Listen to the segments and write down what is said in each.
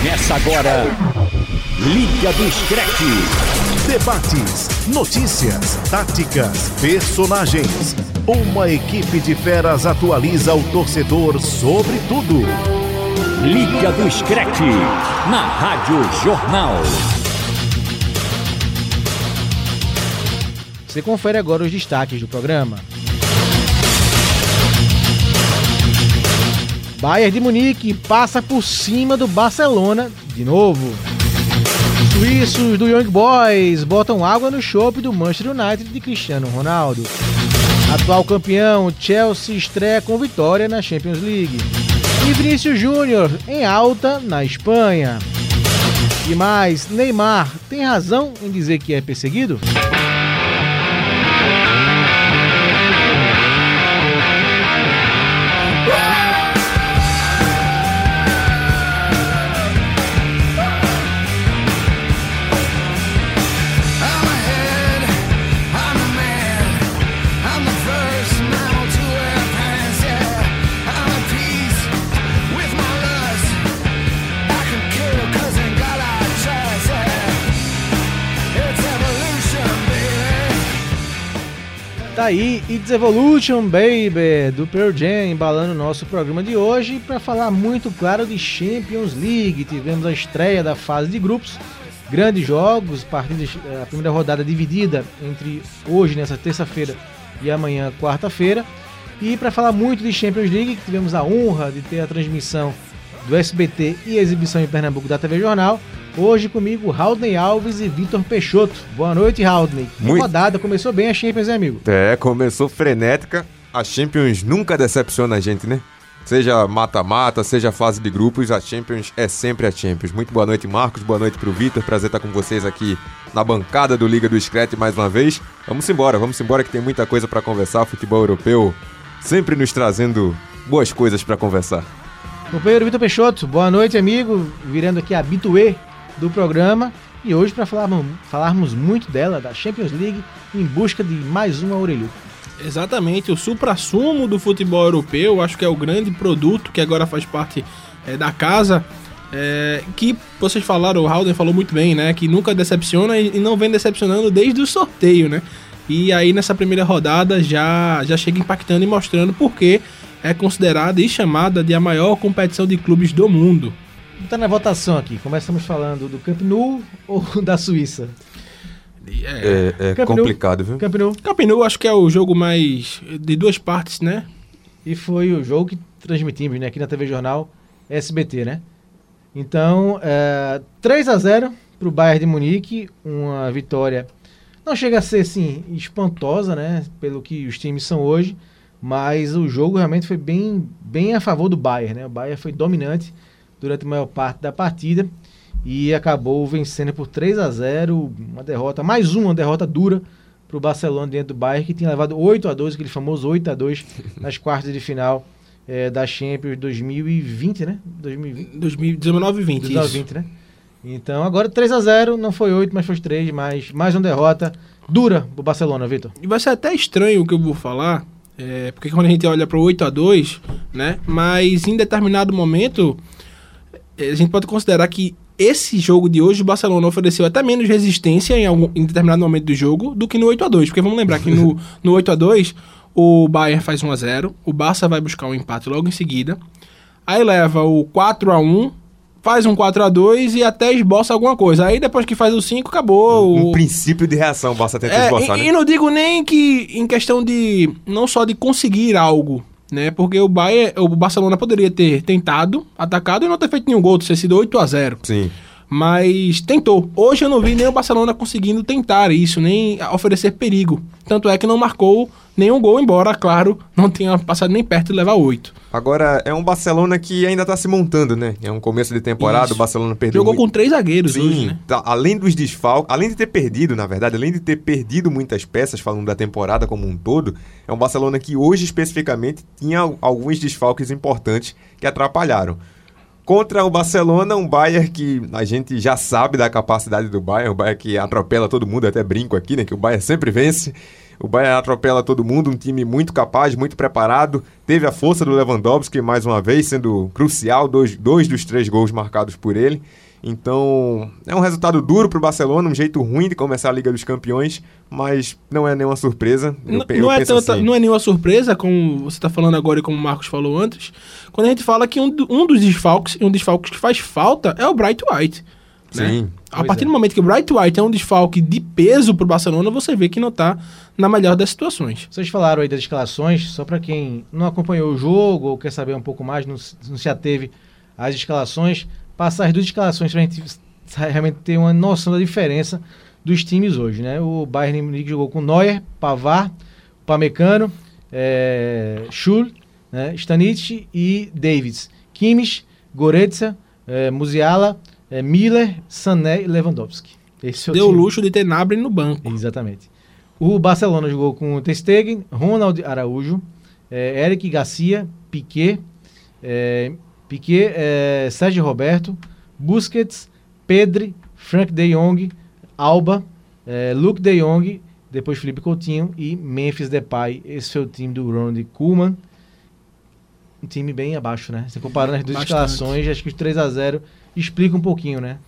Começa agora. Liga do Screte. Debates, notícias, táticas, personagens. Uma equipe de feras atualiza o torcedor sobre tudo. Liga do Screte. Na Rádio Jornal. Você confere agora os destaques do programa. Bayern de Munique passa por cima do Barcelona de novo. Suíços do Young Boys botam água no chope do Manchester United de Cristiano Ronaldo. Atual campeão, Chelsea estreia com vitória na Champions League. E Vinícius Júnior em alta na Espanha. E mais, Neymar tem razão em dizer que é perseguido? Tá aí, It's Evolution Baby, do Pearl Jam, embalando o nosso programa de hoje para falar muito claro de Champions League. Tivemos a estreia da fase de grupos, grandes jogos, partidas, a primeira rodada dividida entre hoje, nessa terça-feira, e amanhã, quarta-feira. E para falar muito de Champions League, tivemos a honra de ter a transmissão do SBT e a exibição em Pernambuco da TV Jornal. Hoje comigo, Haldney Alves e Vitor Peixoto. Boa noite, Haldney. Muito... rodada, começou bem a Champions, hein, amigo? É, começou frenética. A Champions nunca decepciona a gente, né? Seja mata-mata, seja fase de grupos, a Champions é sempre a Champions. Muito boa noite, Marcos. Boa noite pro Vitor. Prazer estar com vocês aqui na bancada do Liga do Screte mais uma vez. Vamos embora, vamos embora que tem muita coisa para conversar. Futebol europeu sempre nos trazendo boas coisas para conversar. Companheiro Vitor Peixoto, boa noite, amigo. Virando aqui habituê do programa e hoje para falarmos, falarmos muito dela, da Champions League, em busca de mais uma orelhuda. Exatamente, o supra-sumo do futebol europeu, acho que é o grande produto que agora faz parte é, da casa. É, que vocês falaram, o Halden falou muito bem, né? Que nunca decepciona e, não vem decepcionando desde o sorteio, né? E aí nessa primeira rodada já, já chega impactando e mostrando porque é considerada e chamada de a maior competição de clubes do mundo tá na votação aqui. Começamos falando do Camp Nou ou da Suíça? É, é, é complicado, viu? Camp Nou. Camp Nou acho que é o jogo mais de duas partes, né? E foi o jogo que transmitimos né, aqui na TV Jornal SBT, né? Então, é, 3 a 0 para o Bayern de Munique, uma vitória não chega a ser assim espantosa, né? Pelo que os times são hoje, mas o jogo realmente foi bem, bem a favor do Bayern, né? O Bayern foi dominante durante a maior parte da partida e acabou vencendo por 3 a 0 uma derrota, mais uma derrota dura para o Barcelona dentro do Bayern, que tinha levado 8 a 2 aquele famoso 8 a 2 nas quartas de final é, da Champions 2020, né? 2020. 2019 e 20, 2020, né? Então, agora 3 a 0 não foi 8, mas foi 3, mas mais uma derrota dura pro Barcelona, Vitor. E vai ser até estranho o que eu vou falar, é, porque quando a gente olha para o 8 a 2 né? Mas em determinado momento a gente pode considerar que esse jogo de hoje, o Barcelona ofereceu até menos resistência em, algum, em determinado momento do jogo do que no 8 a 2 Porque vamos lembrar que no, no 8 a 2 o Bayern faz 1 a 0 o Barça vai buscar um empate logo em seguida. Aí leva o 4 a 1 faz um 4 a 2 e até esboça alguma coisa. Aí depois que faz o 5, acabou. Um, o... princípio de reação, o Barça tenta é, esboçar, e, né? E não digo nem que em questão de. não só de conseguir algo, né? Porque o Bayern, o Barcelona poderia ter tentado, atacado e não ter feito nenhum gol, ter sido 8 a 0. Sim. Mas tentou. Hoje eu não vi nem o Barcelona conseguindo tentar isso, nem oferecer perigo. Tanto é que não marcou nenhum gol, embora, claro, não tenha passado nem perto de levar oito. Agora, é um Barcelona que ainda está se montando, né? É um começo de temporada, Isso. o Barcelona perdeu. Jogou muito... com três zagueiros Sim, hoje, né? Tá, além dos desfalques, além de ter perdido, na verdade, além de ter perdido muitas peças, falando da temporada como um todo, é um Barcelona que hoje especificamente tinha alguns desfalques importantes que atrapalharam. Contra o Barcelona, um Bayern que a gente já sabe da capacidade do Bayern, um Bayern que atropela todo mundo, até brinco aqui, né? Que o Bayern sempre vence O Bayern atropela todo mundo, um time muito capaz, muito preparado. Teve a força do Lewandowski, mais uma vez, sendo crucial, dois, dois dos três gols marcados por ele. Então, é um resultado duro para o Barcelona, um jeito ruim de começar a Liga dos Campeões, mas não é nenhuma surpresa. Eu Não, eu não é tanta- assim. não é nenhuma surpresa, como você está falando agora e como o Marcos falou antes, quando a gente fala que um, um dos desfalques, e um desfalque que faz falta, é o Bright White. né? Sim. A partir é. do momento que o Bright White é um desfalque de peso pro Barcelona, você vê que não tá na melhor das situações. Vocês falaram aí das escalações, só para quem não acompanhou o jogo ou quer saber um pouco mais, não, se- não se ateve às escalações, passar as duas escalações para a gente realmente ter uma noção da diferença dos times hoje, né? O Bayern Munique jogou com Neuer, Pavar, Pamecano, é, Schul, né? Stanic e Davids. Kimmich, Goretzka, é, Musiala, é, Miller, Sané e Lewandowski. Esse é o Deu o luxo de ter Nabre no banco. Exatamente. O Barcelona jogou com Ter Ronald Araújo, eh, Eric Garcia, Piquet, eh, Piquet, eh, Sérgio Roberto, Busquets, Pedri, Frank de Jong, Alba, eh, Luke de Jong, depois Felipe Coutinho e Memphis Depay. Esse foi o time do Ronald Koeman. Um time bem abaixo, né? Você comparando as duas Bastante. escalações, acho que os 3 a 0 explica um pouquinho, né?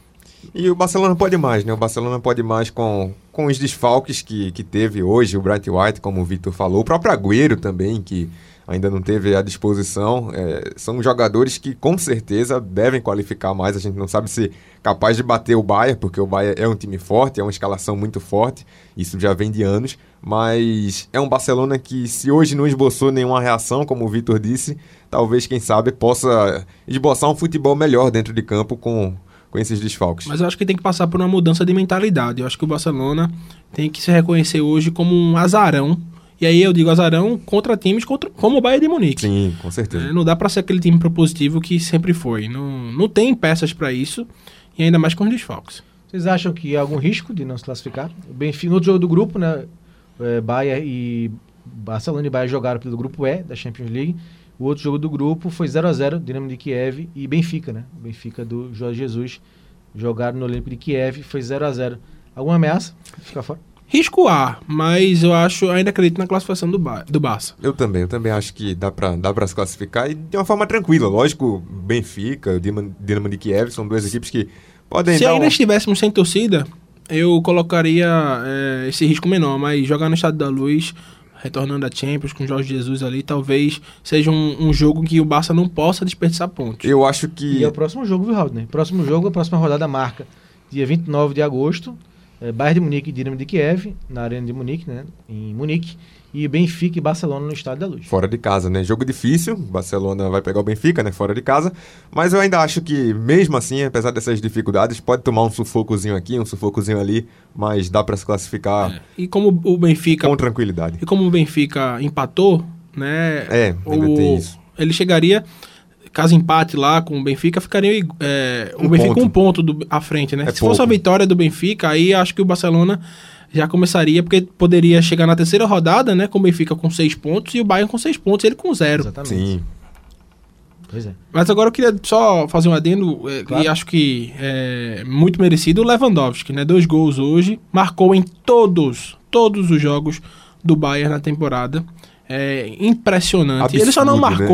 E o Barcelona pode mais, né? O Barcelona pode mais com, com os desfalques que, que teve hoje, o Bright White, como o Vitor falou, o próprio Agüero também, que ainda não teve à disposição. É, são jogadores que com certeza devem qualificar mais. A gente não sabe se capaz de bater o Bayern, porque o Bayern é um time forte, é uma escalação muito forte, isso já vem de anos. Mas é um Barcelona que, se hoje não esboçou nenhuma reação, como o Vitor disse, talvez, quem sabe, possa esboçar um futebol melhor dentro de campo com, com esses desfalques. Mas eu acho que tem que passar por uma mudança de mentalidade. Eu acho que o Barcelona tem que se reconhecer hoje como um azarão. E aí eu digo azarão contra times contra, como o Bayern de Munique. Sim, com certeza. É, não dá pra ser aquele time propositivo que sempre foi. Não, não tem peças pra isso. E ainda mais com os desfalques. Vocês acham que há algum risco de não se classificar? O Benfica, no outro jogo do grupo, né? É, Bayern e Barcelona e Bayern jogaram pelo grupo E da Champions League. O outro jogo do grupo foi 0 a 0 Dinamo de Kiev e Benfica, né? O Benfica do Jorge Jesus jogaram no Olímpico de Kiev, foi 0 a 0 Alguma ameaça? Ficar fora? Risco A, mas eu acho, ainda acredito na classificação do, ba do Barça. Eu também, eu também acho que dá pra, dá pra se classificar e de uma forma tranquila. Lógico, Benfica, o Dinamo de Kiev são duas equipes que podem Se dar ainda um... estivéssemos sem torcida, eu colocaria é, esse risco menor, mas jogar no Estado da Luz, retornando a Champions com o Jorge Jesus ali, talvez seja um, um jogo que o Barça não possa desperdiçar pontos. Eu acho que... E é o próximo jogo, viu, Raul? Próximo jogo, a próxima rodada marca dia 29 de agosto. É, Bayern de Munique e Dinamo de Kiev, na Arena de Munique, né? Em Munique. E Benfica e Barcelona no Estádio da Luz. Fora de casa, né? Jogo difícil. Barcelona vai pegar o Benfica, né? Fora de casa. Mas eu ainda acho que, mesmo assim, apesar dessas dificuldades, pode tomar um sufocozinho aqui, um sufocozinho ali. Mas dá pra se classificar E como o Benfica com tranquilidade. e como o Benfica empatou, né? É, ainda o- tem isso. Ele chegaria, caso empate lá com o Benfica, ficaria é, o Um Benfica ponto. um ponto do, à frente, né? É Se fosse a pouco. vitória do Benfica, aí acho que o Barcelona já começaria, porque poderia chegar na terceira rodada, né? Com o Benfica com seis pontos e o Bayern com seis pontos, ele com zero. Exatamente. Sim. Pois é. Mas agora eu queria só fazer um adendo, é, Claro. e acho que é muito merecido, o Lewandowski, né? Dois gols hoje, marcou em todos, todos os jogos do Bayern na temporada. É impressionante. Ele só não Absurdo, né?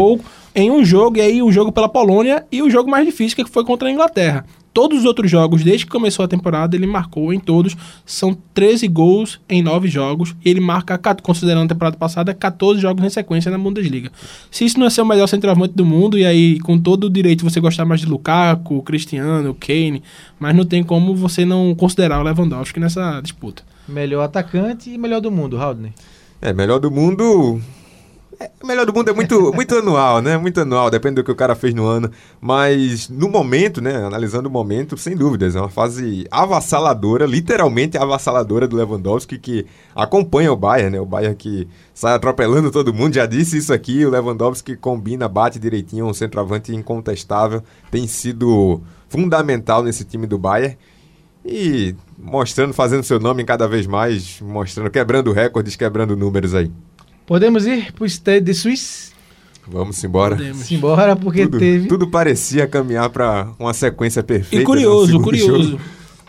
Em um jogo, e aí um jogo pela Polônia, e o jogo mais difícil, que foi contra a Inglaterra. Todos os outros jogos, desde que começou a temporada, ele marcou em todos. São 13 gols em 9 jogos. E ele marca, ca- considerando a temporada passada, 14 jogos em sequência na Bundesliga. Se isso não é ser o melhor centroavante do mundo, e aí com todo o direito você gostar mais de Lukaku, Cristiano, Kane, mas não tem como você não considerar o Lewandowski nessa disputa. Melhor atacante e melhor do mundo, Haldner. É, melhor do mundo. É, melhor do mundo é muito, muito anual, né? Muito anual, depende do que o cara fez no ano. Mas no momento, né? Analisando o momento, sem dúvidas, é uma fase avassaladora, literalmente avassaladora do Lewandowski, que acompanha o Bayern, né? O Bayern que sai atropelando todo mundo, já disse isso aqui. O Lewandowski combina, bate direitinho, um centroavante incontestável, tem sido fundamental nesse time do Bayern. E mostrando, fazendo seu nome cada vez mais, mostrando, quebrando recordes, quebrando números aí. Podemos ir pro Stade de Suisse? Vamos embora. Podemos. Simbora, porque Tudo, teve. tudo parecia caminhar para uma sequência perfeita. E curioso, segundo curioso.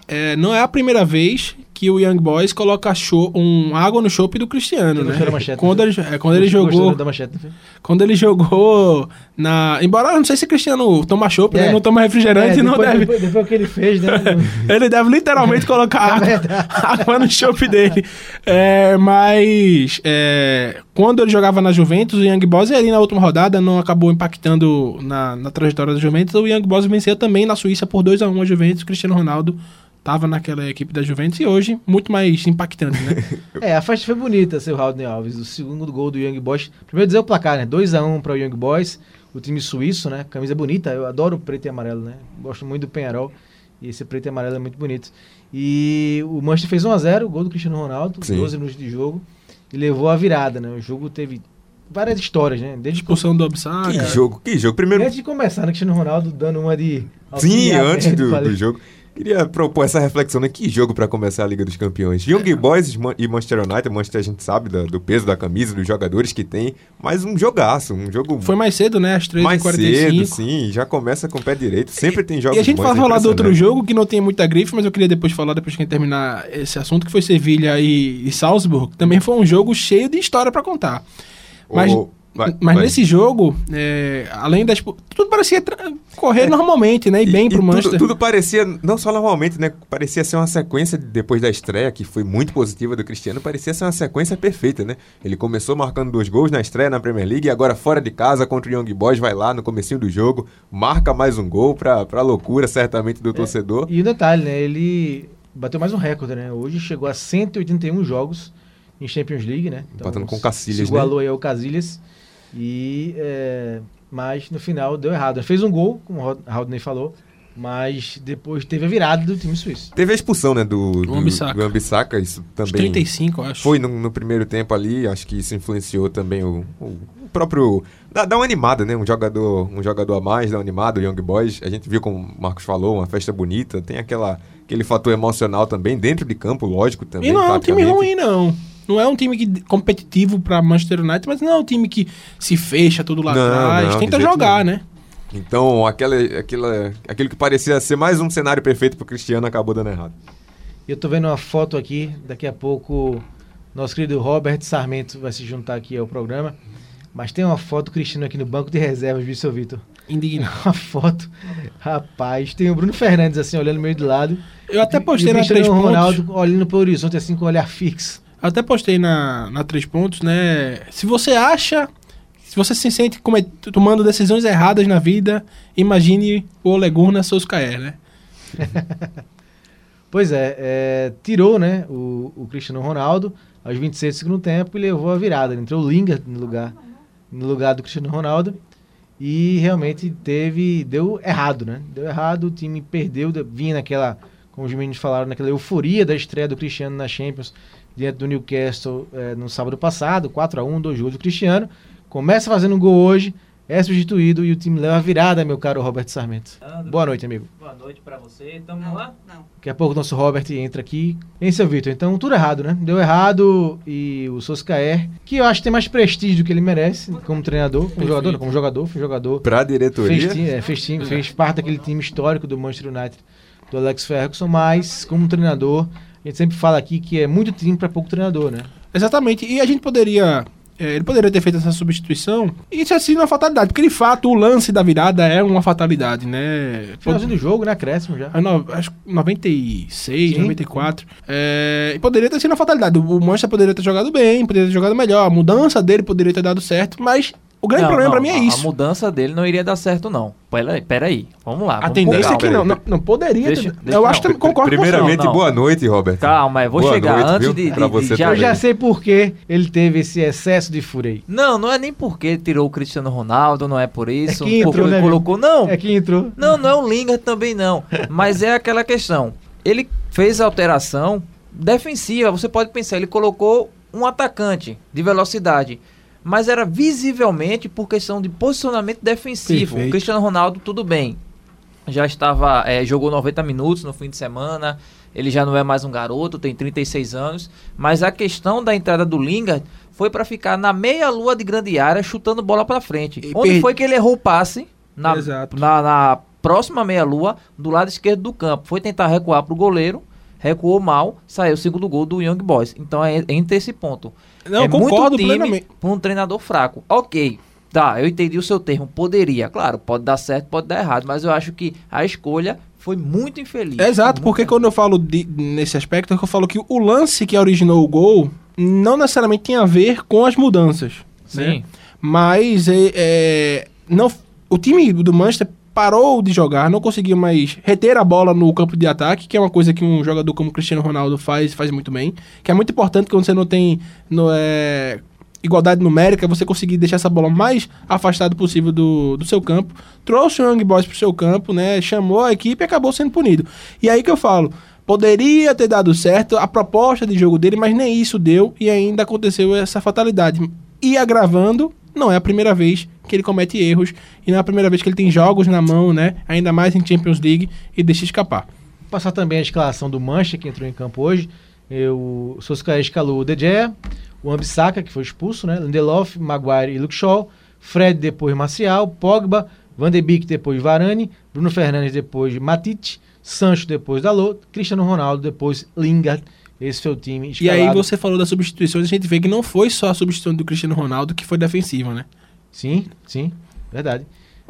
É, não é a primeira vez que o Young Boys coloca cho- um água no chopp do Cristiano, né? manchete, quando né? ele, é, quando ele jogou, manchete, foi? quando ele jogou na, embora eu não sei se Cristiano toma chopp, né? É. Não toma refrigerante, É, não deve. depois, depois que ele fez, né? Ele deve literalmente colocar água, água no chopp dele. É, mas é, quando ele jogava na Juventus, o Young Boys ali na última rodada não acabou impactando na, na trajetória da Juventus. O Young Boys venceu também na Suíça por 2 a 1 a Juventus. O Cristiano Ronaldo estava naquela equipe da Juventus e hoje muito mais impactante, né? É, a festa foi bonita, seu Rodney Alves. O segundo gol do Young Boys. Primeiro dizer o placar, né? 2x1 para o Young Boys, o time suíço, né? Camisa bonita, eu adoro preto e amarelo, né? Gosto muito do Penharol. E esse preto e amarelo é muito bonito. E o Manchester fez 1x0, gol do Cristiano Ronaldo, Sim. 12 minutos de jogo. E levou a virada, né? O jogo teve várias histórias, né? Desde Expulsão do Obsar. Que jogo, que jogo. Primeiro, Antes de começar, né? Cristiano Ronaldo dando uma de. sim, antes do, do jogo. Queria propor essa reflexão, né? Que jogo pra começar a Liga dos Campeões. Young Boys e Manchester United, Manchester a gente sabe da- do peso da camisa, dos jogadores que tem, mas um jogaço, um jogo Foi mais cedo, né? Às mais 3h45. cedo, sim, já começa com o pé direito. Sempre tem jogos E a gente vai é falar do outro jogo que não tem muita grife, mas eu queria depois falar, depois que a gente terminar esse assunto, que foi Sevilha e, e Salzburg. Também foi um jogo cheio de história pra contar. Mas, O- vai- mas vai. nesse jogo, é, além das. Tudo parecia correr normalmente, né? E, bem É. E- pro e Manchester. Tudo, tudo parecia, não só normalmente, né? Parecia ser uma sequência de- depois da estreia, que foi muito positiva do Cristiano, parecia ser uma sequência perfeita, né? Ele começou marcando dois gols na estreia na Premier League e agora fora de casa contra o Young Boys, vai lá no comecinho do jogo, marca mais um gol pra, pra loucura, certamente, do torcedor. E o detalhe, né? Ele bateu mais um recorde, né? Hoje chegou a 181 jogos em Champions League, né? Empatando com o se igualou aí ao Casilhas. E, é, mas no final deu errado. Fez um gol, como o Rodney falou, mas depois teve a virada do time suíço. Teve a expulsão, né, do, do, do isso também... 35, eu acho. Foi no, no primeiro tempo ali, acho que isso influenciou também o, o- próprio. Dá, dá uma animada, né? Um jogador, um jogador a mais, dá uma animada, o Young Boys. A gente viu, como o Marcos falou, uma festa bonita. Tem aquela, aquele fator emocional também, dentro de campo, lógico também. E não é um time ruim, não. Não é um time que, competitivo pra Manchester United, mas não é um time que se fecha tudo lá Não, atrás. não, Tenta jogar, nenhum. né? Então, aquela, aquela, aquilo que parecia ser mais um cenário perfeito pro Cristiano acabou dando errado. Eu tô vendo uma foto aqui, daqui a pouco nosso querido Robert Sarmento vai se juntar aqui ao programa. Mas tem uma foto do Cristiano aqui no banco de reservas, viu, seu Vitor? Indignado. Uma foto, rapaz, tem o Bruno Fernandes assim, olhando meio de lado. Eu até E postei o na Cristiano 3 pontos. Ronaldo olhando pro horizonte assim com o olhar fixo. Até postei na, na 3 pontos, né? Se você acha. Se você se sente tomando decisões erradas na vida, imagine o Ole Gunnar Solskjaer, né? Pois é, é, tirou né, o, o Cristiano Ronaldo aos 26 do segundo tempo e levou a virada. Entrou o no lugar, no lugar do Cristiano Ronaldo e realmente teve deu errado, né? Deu errado, o time perdeu, de- vinha naquela, como os meninos falaram, naquela euforia da estreia do Cristiano na Champions diante do Newcastle eh, no sábado passado, 4 a 1 dois gols do Cristiano. Começa fazendo um gol hoje, é substituído e o time leva a virada, meu caro Roberto Sarmento. Boa noite, amigo. Boa noite pra você. Tamo lá? Não. Daqui a pouco o nosso Robert entra aqui. Em seu Vitor, então tudo errado, né? Deu errado e o Soscaer, que eu acho que tem mais prestígio do que ele merece como treinador, como jogador, não, como jogador, foi jogador. Pra Fez, diretoria. time, é, fez, time, fez parte daquele time histórico do Manchester United, do Alex Ferguson, mas como treinador, a gente sempre fala aqui que é muito time para pouco treinador, né? Exatamente. E a gente poderia. é, ele poderia ter feito essa substituição. E isso é assim uma fatalidade. Porque de fato o lance da virada é uma fatalidade, né? Finalzinho do jogo, né? Acréscimo já. É no- acho que 96, Sim. 94. É, e poderia ter sido uma fatalidade. O Manchester poderia ter jogado bem, poderia ter jogado melhor. A mudança dele poderia ter dado certo, mas o grande Não, problema não, pra mim é a- isso. A mudança dele não iria dar certo, não. Pera, pera aí. Vamos lá. A vamos tendência com é que não, não, não poderia Deixa- ter. deixa- eu não, acho que concordo com você. Primeiramente, Não, não. boa noite, Robert. Calma, eu vou Boa chegar. noite, Antes viu? de, de- você de- Eu já sei por que ele teve esse excesso de aí. Não, não é nem porque tirou o Cristiano Ronaldo, não é por isso. que entrou, porque né, colocou. Não, É que entrou. Não, não é o Lingard também não. Mas é aquela questão. Ele fez a alteração defensiva. Você pode pensar, ele colocou um atacante de velocidade. Mas era visivelmente por questão de posicionamento defensivo. Perfeito. O Cristiano Ronaldo, tudo bem. Já estava. eh, jogou 90 minutos no fim de semana. Ele já não é mais um garoto, tem 36 anos. Mas a questão da entrada do Lingard foi para ficar na meia-lua de grande área, chutando bola para frente. E Onde per- foi que ele errou o passe? Na, na, na próxima meia-lua, do lado esquerdo do campo. Foi tentar recuar pro goleiro recuou mal, saiu o segundo gol do Young Boys. Então é entre esse ponto. Não, é concordo muito time plenamente. pra um treinador fraco. Ok, tá, eu entendi o seu termo. Poderia, claro, pode dar certo, pode dar errado, mas eu acho que a escolha foi muito infeliz. Exato, Muito porque quando eu falo de- nesse aspecto, é que eu falo que o lance que originou o gol não necessariamente tem a ver com as mudanças. né? Sim. Mas é, é, não, o time do Manchester parou de jogar, não conseguiu mais reter a bola no campo de ataque, que é uma coisa que um jogador como Cristiano Ronaldo faz, faz muito bem. Que é muito importante quando você não tem no, é, igualdade numérica, você conseguir deixar essa bola mais afastada possível do, do seu campo. Trouxe o Young Boys pro seu campo, né? Chamou a equipe e acabou sendo punido. E aí que eu falo. Poderia ter dado certo a proposta de jogo dele, mas nem isso deu e ainda aconteceu essa fatalidade. E agravando, não é a primeira vez que ele comete erros e não é a primeira vez que ele tem jogos na mão, né? Ainda mais em Champions League e deixa escapar. Passar também a escalação do Manchester, que entrou em campo hoje. Eu, o Solskjaer escalou o De Gea, o Ambissaca, que foi expulso, né? Lindelof, Maguire e Luke Shaw. Fred depois Marcial, Pogba, Van de Beek depois Varane, Bruno Fernandes depois Matite, Sancho depois Dalot, Cristiano Ronaldo depois Lingard. Esse foi o time E escalado. aí você falou das substituições, a gente vê que não foi só a substituição do Cristiano Ronaldo que foi defensiva, né? Sim, sim, verdade.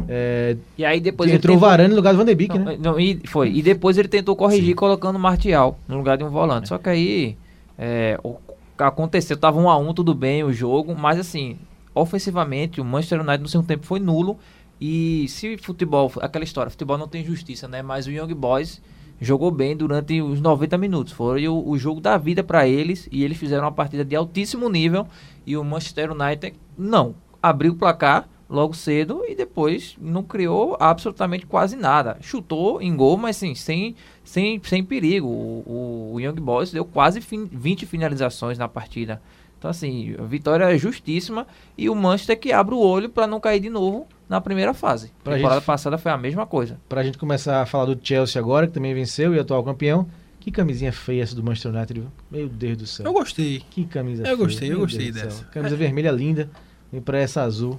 É, E aí depois ele entrou tentou- Varane no lugar do Van de Beek, Não, né? não, e foi. E depois ele tentou corrigir colocando o Martial no lugar de um volante. Só que aí é, o, aconteceu, tava um a um, tudo bem o jogo, mas assim, ofensivamente o Manchester United no segundo tempo foi nulo. E se futebol, aquela história, futebol não tem justiça, né? Mas o Young Boys jogou bem durante os 90 minutos. Foi o, o jogo da vida para eles e eles fizeram uma partida de altíssimo nível e o Manchester United não abriu o placar logo cedo e depois não criou absolutamente quase nada. Chutou em gol, mas sim, sem, sem, sem perigo. O, o Young Boys deu quase fin- 20 finalizações na partida. Então, assim, a vitória é justíssima e o Manchester que abre o olho para não cair de novo na primeira fase. Pra A temporada gente- passada foi a mesma coisa. Pra gente começar a falar do Chelsea agora, que também venceu e é atual campeão. Que camisinha feia essa do Manchester United, viu? Meu Deus do céu. Eu gostei. Que camisa Eu feia. gostei, eu gostei Deus do céu. dessa. Camisa vermelha linda. Vem pra essa azul.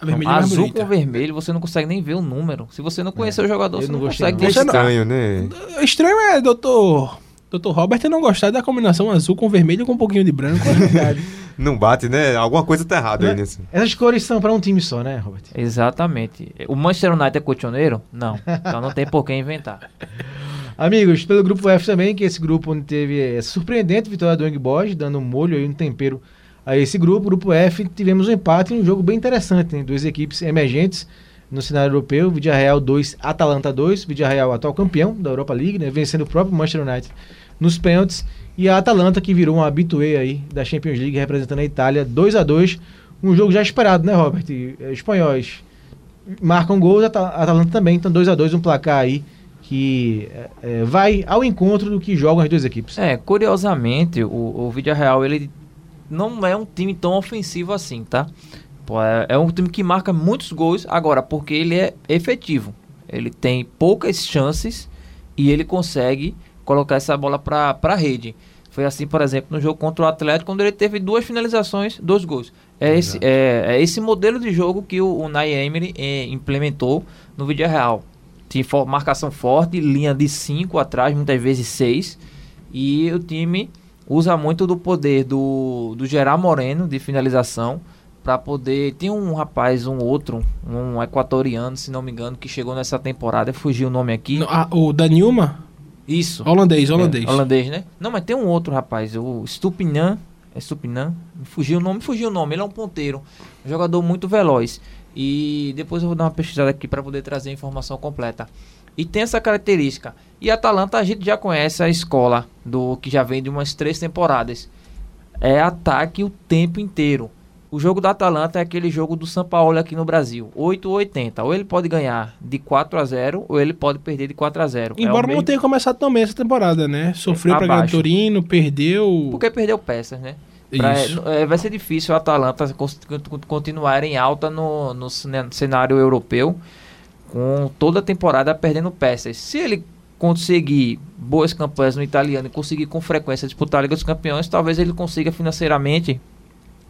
A vermelha é Azul bonita. com vermelho, você não consegue nem ver o número. Se você não conhecer o jogador, eu você não não, gostei, consegue não. Não- identificar. Estranho, né? Estranho é doutor, doutor Robert não gostar da combinação azul com vermelho com um pouquinho de branco. Não bate, né? Alguma coisa tá errada aí Né? nisso. Essas cores são pra um time só, né, Robert? Exatamente. O Manchester United é colchoneiro? Não. Então não tem por que inventar. Amigos, pelo grupo F também, que é esse grupo onde teve essa surpreendente vitória do Young Boys, dando um molho aí, um tempero a esse grupo. Grupo F, tivemos um empate em um jogo bem interessante, né? Duas equipes emergentes no cenário europeu, Vidia Real 2, Atalanta 2, Vidia Real atual campeão da Europa League, né? Vencendo o próprio Manchester United nos pênaltis, e a Atalanta que virou um habituê aí da Champions League, representando a Itália, 2 a 2 um jogo já esperado, né, Robert? Eh, espanhóis marcam gols, a Ata- a Atalanta também, então 2 a 2 um placar aí que eh, vai ao encontro do que jogam as duas equipes. É, curiosamente, o, o Villarreal, ele não é um time tão ofensivo assim, tá? Pô, é, é um time que marca muitos gols, agora, porque ele é efetivo. Ele tem poucas chances e ele consegue colocar essa bola pra, pra rede. Foi assim, por exemplo, no jogo contra o Atlético, quando ele teve duas finalizações, dois gols. É esse, é, é esse modelo de jogo que o, o Nay Emery eh, implementou no Villarreal. Tinha fo- marcação forte, linha de 5 atrás, muitas vezes 6. E o time usa muito do poder do, do Gerard Moreno de finalização para poder. Tem um rapaz, um outro, um equatoriano, se não me engano, que chegou nessa temporada, fugiu o nome aqui. Não, ah, o Danilma, Isso. holandês, holandês. É, holandês, né? Não, mas tem um outro rapaz, o Stupinan. É Stupinan? Fugiu o nome, me fugiu o nome. Ele é um ponteiro. Um jogador muito veloz. E depois eu vou dar uma pesquisada aqui para poder trazer a informação completa. E tem essa característica. E a Atalanta a gente já conhece a escola do que já vem de umas três temporadas. É ataque o tempo inteiro. O jogo da Atalanta é aquele jogo do São Paulo aqui no Brasil. 8 ou 80. Ou ele pode ganhar de 4 a 0 ou ele pode perder de 4 a 0. É Embora não mesmo- tenha começado tão bem essa temporada, né? Sofreu pra ganhar Abaixo. Torino, perdeu. Porque perdeu peças, né? Pra- Isso. é, vai ser difícil o Atalanta continuar em alta no, no cenário europeu com toda a temporada perdendo peças. Se ele conseguir boas campanhas no italiano e conseguir com frequência disputar a Liga dos Campeões, talvez ele consiga financeiramente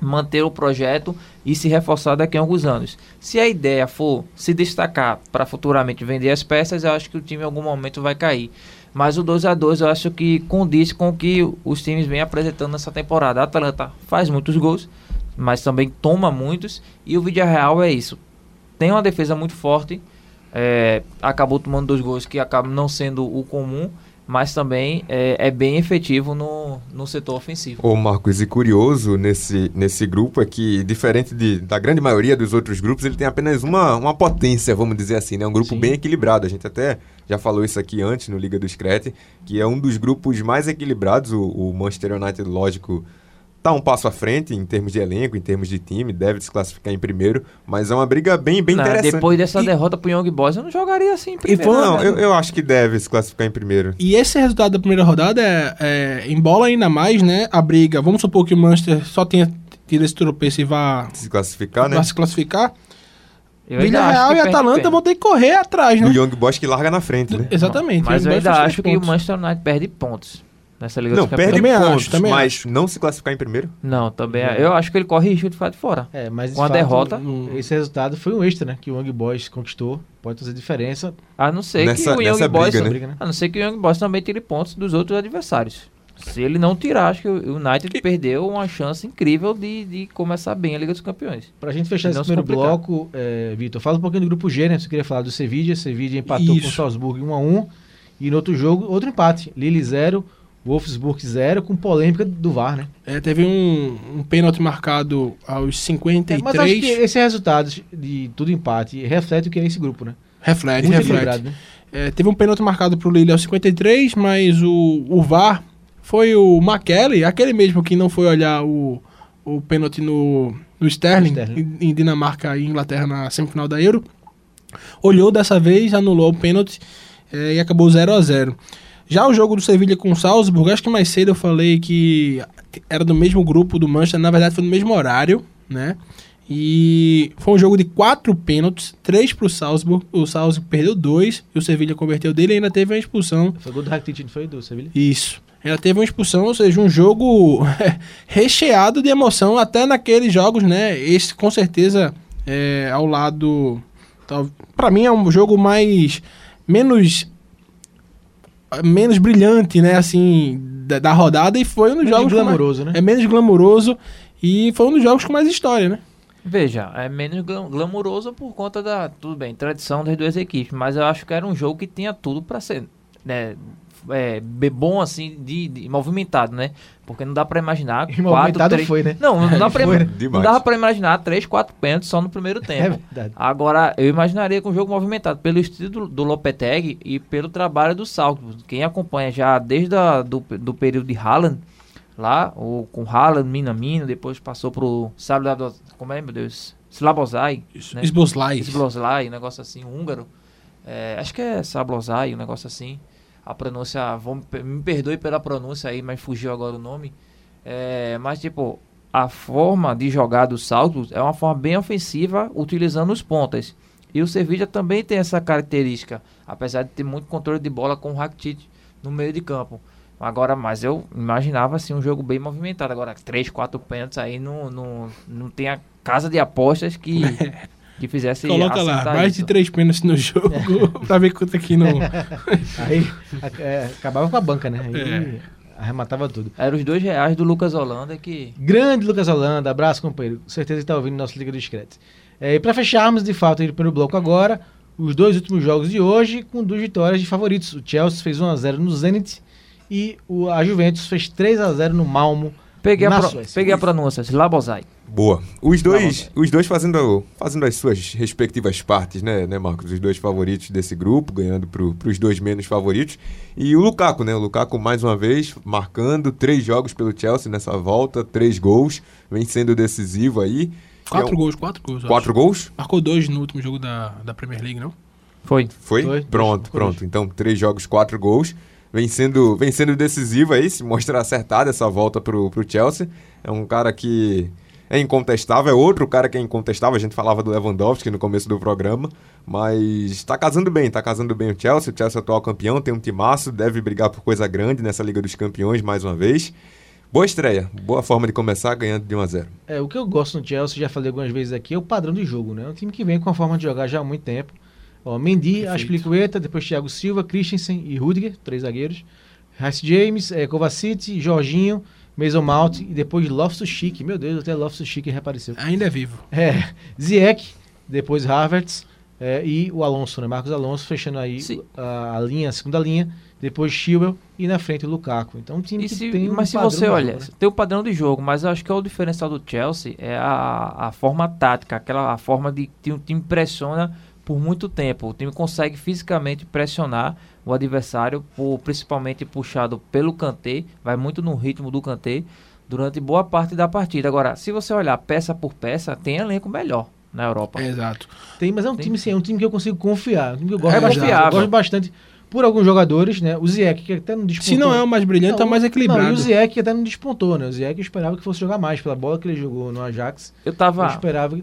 manter o projeto e se reforçar daqui a alguns anos. Se a ideia for se destacar para futuramente vender as peças, eu acho que o time em algum momento vai cair. Mas o 2 a 2 eu acho que condiz com o que os times vêm apresentando nessa temporada. A Atalanta faz muitos gols, mas também toma muitos. E o Villarreal é isso. Tem uma defesa muito forte. é, acabou tomando dois gols que acabam não sendo o comum. Mas também é, é bem efetivo no, no setor ofensivo. Ô Marcos, e curioso nesse, nesse grupo é que, diferente de, da grande maioria dos outros grupos, ele tem apenas uma, uma potência, vamos dizer assim, né? Um grupo Sim. bem equilibrado. A gente até já falou isso aqui antes no Liga do Screte, que é um dos grupos mais equilibrados. O, o Manchester United, lógico, tá um passo à frente em termos de elenco, em termos de time, deve se classificar em primeiro, mas é uma briga bem, bem Não, interessante. depois dessa E- derrota pro Young Boys, eu não jogaria assim primeiro. foi- Não, né? eu, eu acho que deve se classificar em primeiro. E esse resultado da primeira rodada é, é embola ainda mais, né? A briga. Vamos supor que o Manchester só tenha tido esse tropeço e vá, Se classificar, né? vá se classificar. Eu Villarreal que e Atalanta vão ter que correr atrás, né? Young Boys que larga na frente, né? Exatamente. Mas eu ainda acho que três o pontos. Manchester United perde pontos nessa Liga Não, dos Campeões. perde Também acho, pontos, também mas não se classificar em primeiro? Não, também. Eu acho que ele corre risco de ficar de fora. É, mas Com a fato, derrota- Esse resultado foi um extra, né? Que o Young Boys conquistou. Pode fazer diferença. A não ser Nessa- que o Young Boys. briga, né? briga, né? A não ser que o Young Boys também tire pontos dos outros adversários. Se ele não tirar, acho que o United perdeu uma chance incrível de, de começar bem a Liga dos Campeões. Pra gente fechar E esse não se primeiro bloco, é, Vitor, fala um pouquinho do grupo G, né? Você queria falar do Sevilla. Sevilla empatou com o Isso. Salzburg 1x1. E no outro jogo, outro empate. Lille 0, Wolfsburg 0, com polêmica do VAR, né? É, teve um, um pênalti marcado aos É, 53. mas acho que esse resultado de tudo empate reflete o que é esse grupo, né? Reflete, Muito reflete. né? É, teve um pênalti marcado pro Lille aos 53, mas o, o VAR foi o McKelly, aquele mesmo que não foi olhar o, o pênalti no, no Sterling, Sterling. Em, em Dinamarca e Inglaterra na semifinal da Euro. Olhou dessa vez, anulou o pênalti é, e acabou 0 a 0 Já o jogo do Sevilha com o Salzburg, acho que mais cedo eu falei que era do mesmo grupo do Manchester, na verdade foi no mesmo horário, né? E foi um jogo de quatro pênaltis, três pro Salzburg. O Salzburg perdeu dois e o Sevilha converteu dele e ainda teve uma expulsão. Foi gol do Rakitic, foi do Sevilla? Isso. Ainda teve uma expulsão, ou seja, um jogo recheado de emoção, até naqueles jogos, né? Esse com certeza é, ao lado. tal- Pra mim é um jogo mais. menos. Menos brilhante, né? Assim, da, da rodada e foi um dos Menos jogos. com mais- glamouroso, né? É menos glamouroso e foi um dos jogos com mais história, né? Veja, é menos glam- glamuroso por conta da, tudo bem, tradição das duas equipes, mas eu acho que era um jogo que tinha tudo pra ser, né, é, be- bom assim, de, de- movimentado, né? Porque não dá pra imaginar E quatro, movimentado três... foi, né? Não, não dá pra, Foi, né? não dava pra imaginar três, quatro pênaltis só no primeiro É tempo. verdade. Agora, eu imaginaria com um jogo movimentado pelo estilo do, do Lopetegui e pelo trabalho do Salzburg. Quem acompanha já desde a, do, do período de Haaland, lá, o, com Haaland, Minamino, depois passou pro Slabozai, como é, meu Deus? Slabozai, né? Szoboszlai, um negócio assim, húngaro. É, acho que é Sablozai, um negócio assim. A pronúncia, vão, me perdoe pela pronúncia aí, mas fugiu agora o nome. É, mas, tipo, a forma de jogar do Salzburg é uma forma bem ofensiva, utilizando os pontas. E o Sevilla também tem essa característica, apesar de ter muito controle de bola com o Rakitic no meio de campo. Agora, mas eu imaginava assim um jogo bem movimentado. Agora, três, quatro pênaltis aí não, não, não tem a casa de apostas que, que fizesse Coloca lá, mais isso. de três pênaltis no jogo pra ver quanto aqui não. Aí a- é, acabava com a banca, né? Aí É. arrematava tudo. Era os dois reais do Lucas Holanda que. Grande Lucas Holanda, abraço, companheiro. Com certeza que tá ouvindo nossa Liga do Discreto. É, e para fecharmos, de fato, aí, o primeiro bloco agora, os dois últimos jogos de hoje, com duas vitórias de favoritos. O Chelsea fez 1x0 no Zenit e o, a Juventus fez 3x0 no Malmo. Peguei, a, pro- Suécia. peguei a pronúncia, Slabozai. Boa. Os dois, os dois fazendo, fazendo as suas respectivas partes, né, né, Marcos? Os dois favoritos desse grupo, ganhando para os dois menos favoritos. E o Lukaku, né? O Lukaku, mais uma vez, marcando três jogos pelo Chelsea nessa volta, três gols, vem sendo decisivo aí. Quatro É um- gols, quatro gols. Quatro acho. gols? Marcou dois no último jogo da, da Premier League, não? Foi. Foi? Foi. Pronto, Foi. pronto. Então, três jogos, quatro gols. Vem sendo, vem sendo decisivo aí, se mostra acertada essa volta pro, pro Chelsea. É um cara que é incontestável, é outro cara que é incontestável. A gente falava do Lewandowski no começo do programa, mas tá casando bem, tá casando bem o Chelsea. O Chelsea é atual campeão, tem um timaço, deve brigar por coisa grande nessa Liga dos Campeões mais uma vez. Boa estreia, boa forma de começar ganhando de 1 a 0 É, o que eu gosto no Chelsea, já falei algumas vezes aqui, é o padrão de jogo, né? É um time que vem com a forma de jogar já há muito tempo. Ó, Mendy, Perfeito. Aspilicueta, depois Thiago Silva, Christensen e Rudiger, três zagueiros. Rice James, é, Kovacic, Jorginho, Mason Mount e depois Loftus Cheek. Meu Deus, até Loftus Cheek reapareceu. Ainda é vivo. É, Ziyech, depois Havertz é, e o Alonso, né? Marcos Alonso fechando aí a, a linha, a segunda linha, depois Chilwell e na frente o Lukaku. Então um time E que se- tem um mas se você olha, jogo, né? tem o padrão de jogo, mas eu acho que o diferencial do Chelsea é a, a forma tática, aquela a forma de que o time pressiona por muito tempo. O time consegue fisicamente pressionar o adversário, por, principalmente puxado pelo Kanté, vai muito no ritmo do Kanté durante boa parte da partida. Agora, se você olhar peça por peça, tem elenco melhor na Europa. Exato. Tem, mas é um Tem. time, sim, é um time que eu consigo confiar. Um time que eu gosto É bastante. confiável. Eu gosto bastante por alguns jogadores, né? O Ziyech, que até não despontou. Se não é o mais brilhante, é o mais Não, equilibrado. e o Ziyech que até não despontou, né? O Ziyech eu esperava que fosse jogar mais pela bola que ele jogou no Ajax. Eu Eu tava. esperava...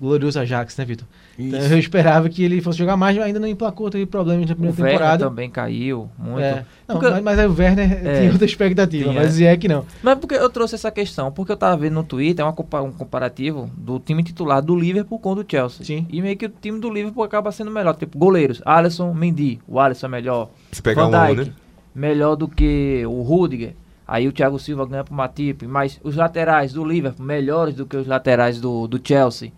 Glorioso Ajax, né, Vitor? Então, eu esperava que ele fosse jogar mais, mas ainda não emplacou, teve problemas na O primeira Werner temporada. também caiu muito. É. Não, Porque- mas, mas aí o Werner É. tinha outra expectativa, Tinha. mas o Ziyech não. Mas porque eu trouxe essa questão? Porque eu tava vendo no Twitter uma compa- um comparativo do time titular do Liverpool com o do Chelsea. Sim. E meio que o time do Liverpool acaba sendo melhor. Tipo, goleiros, Alisson, Mendy. O Alisson é melhor. Se pegar Van um, Dijk, né? melhor do que o Rudiger. Aí o Thiago Silva ganha pro Matip. Mas os laterais do Liverpool, melhores do que os laterais do, do Chelsea.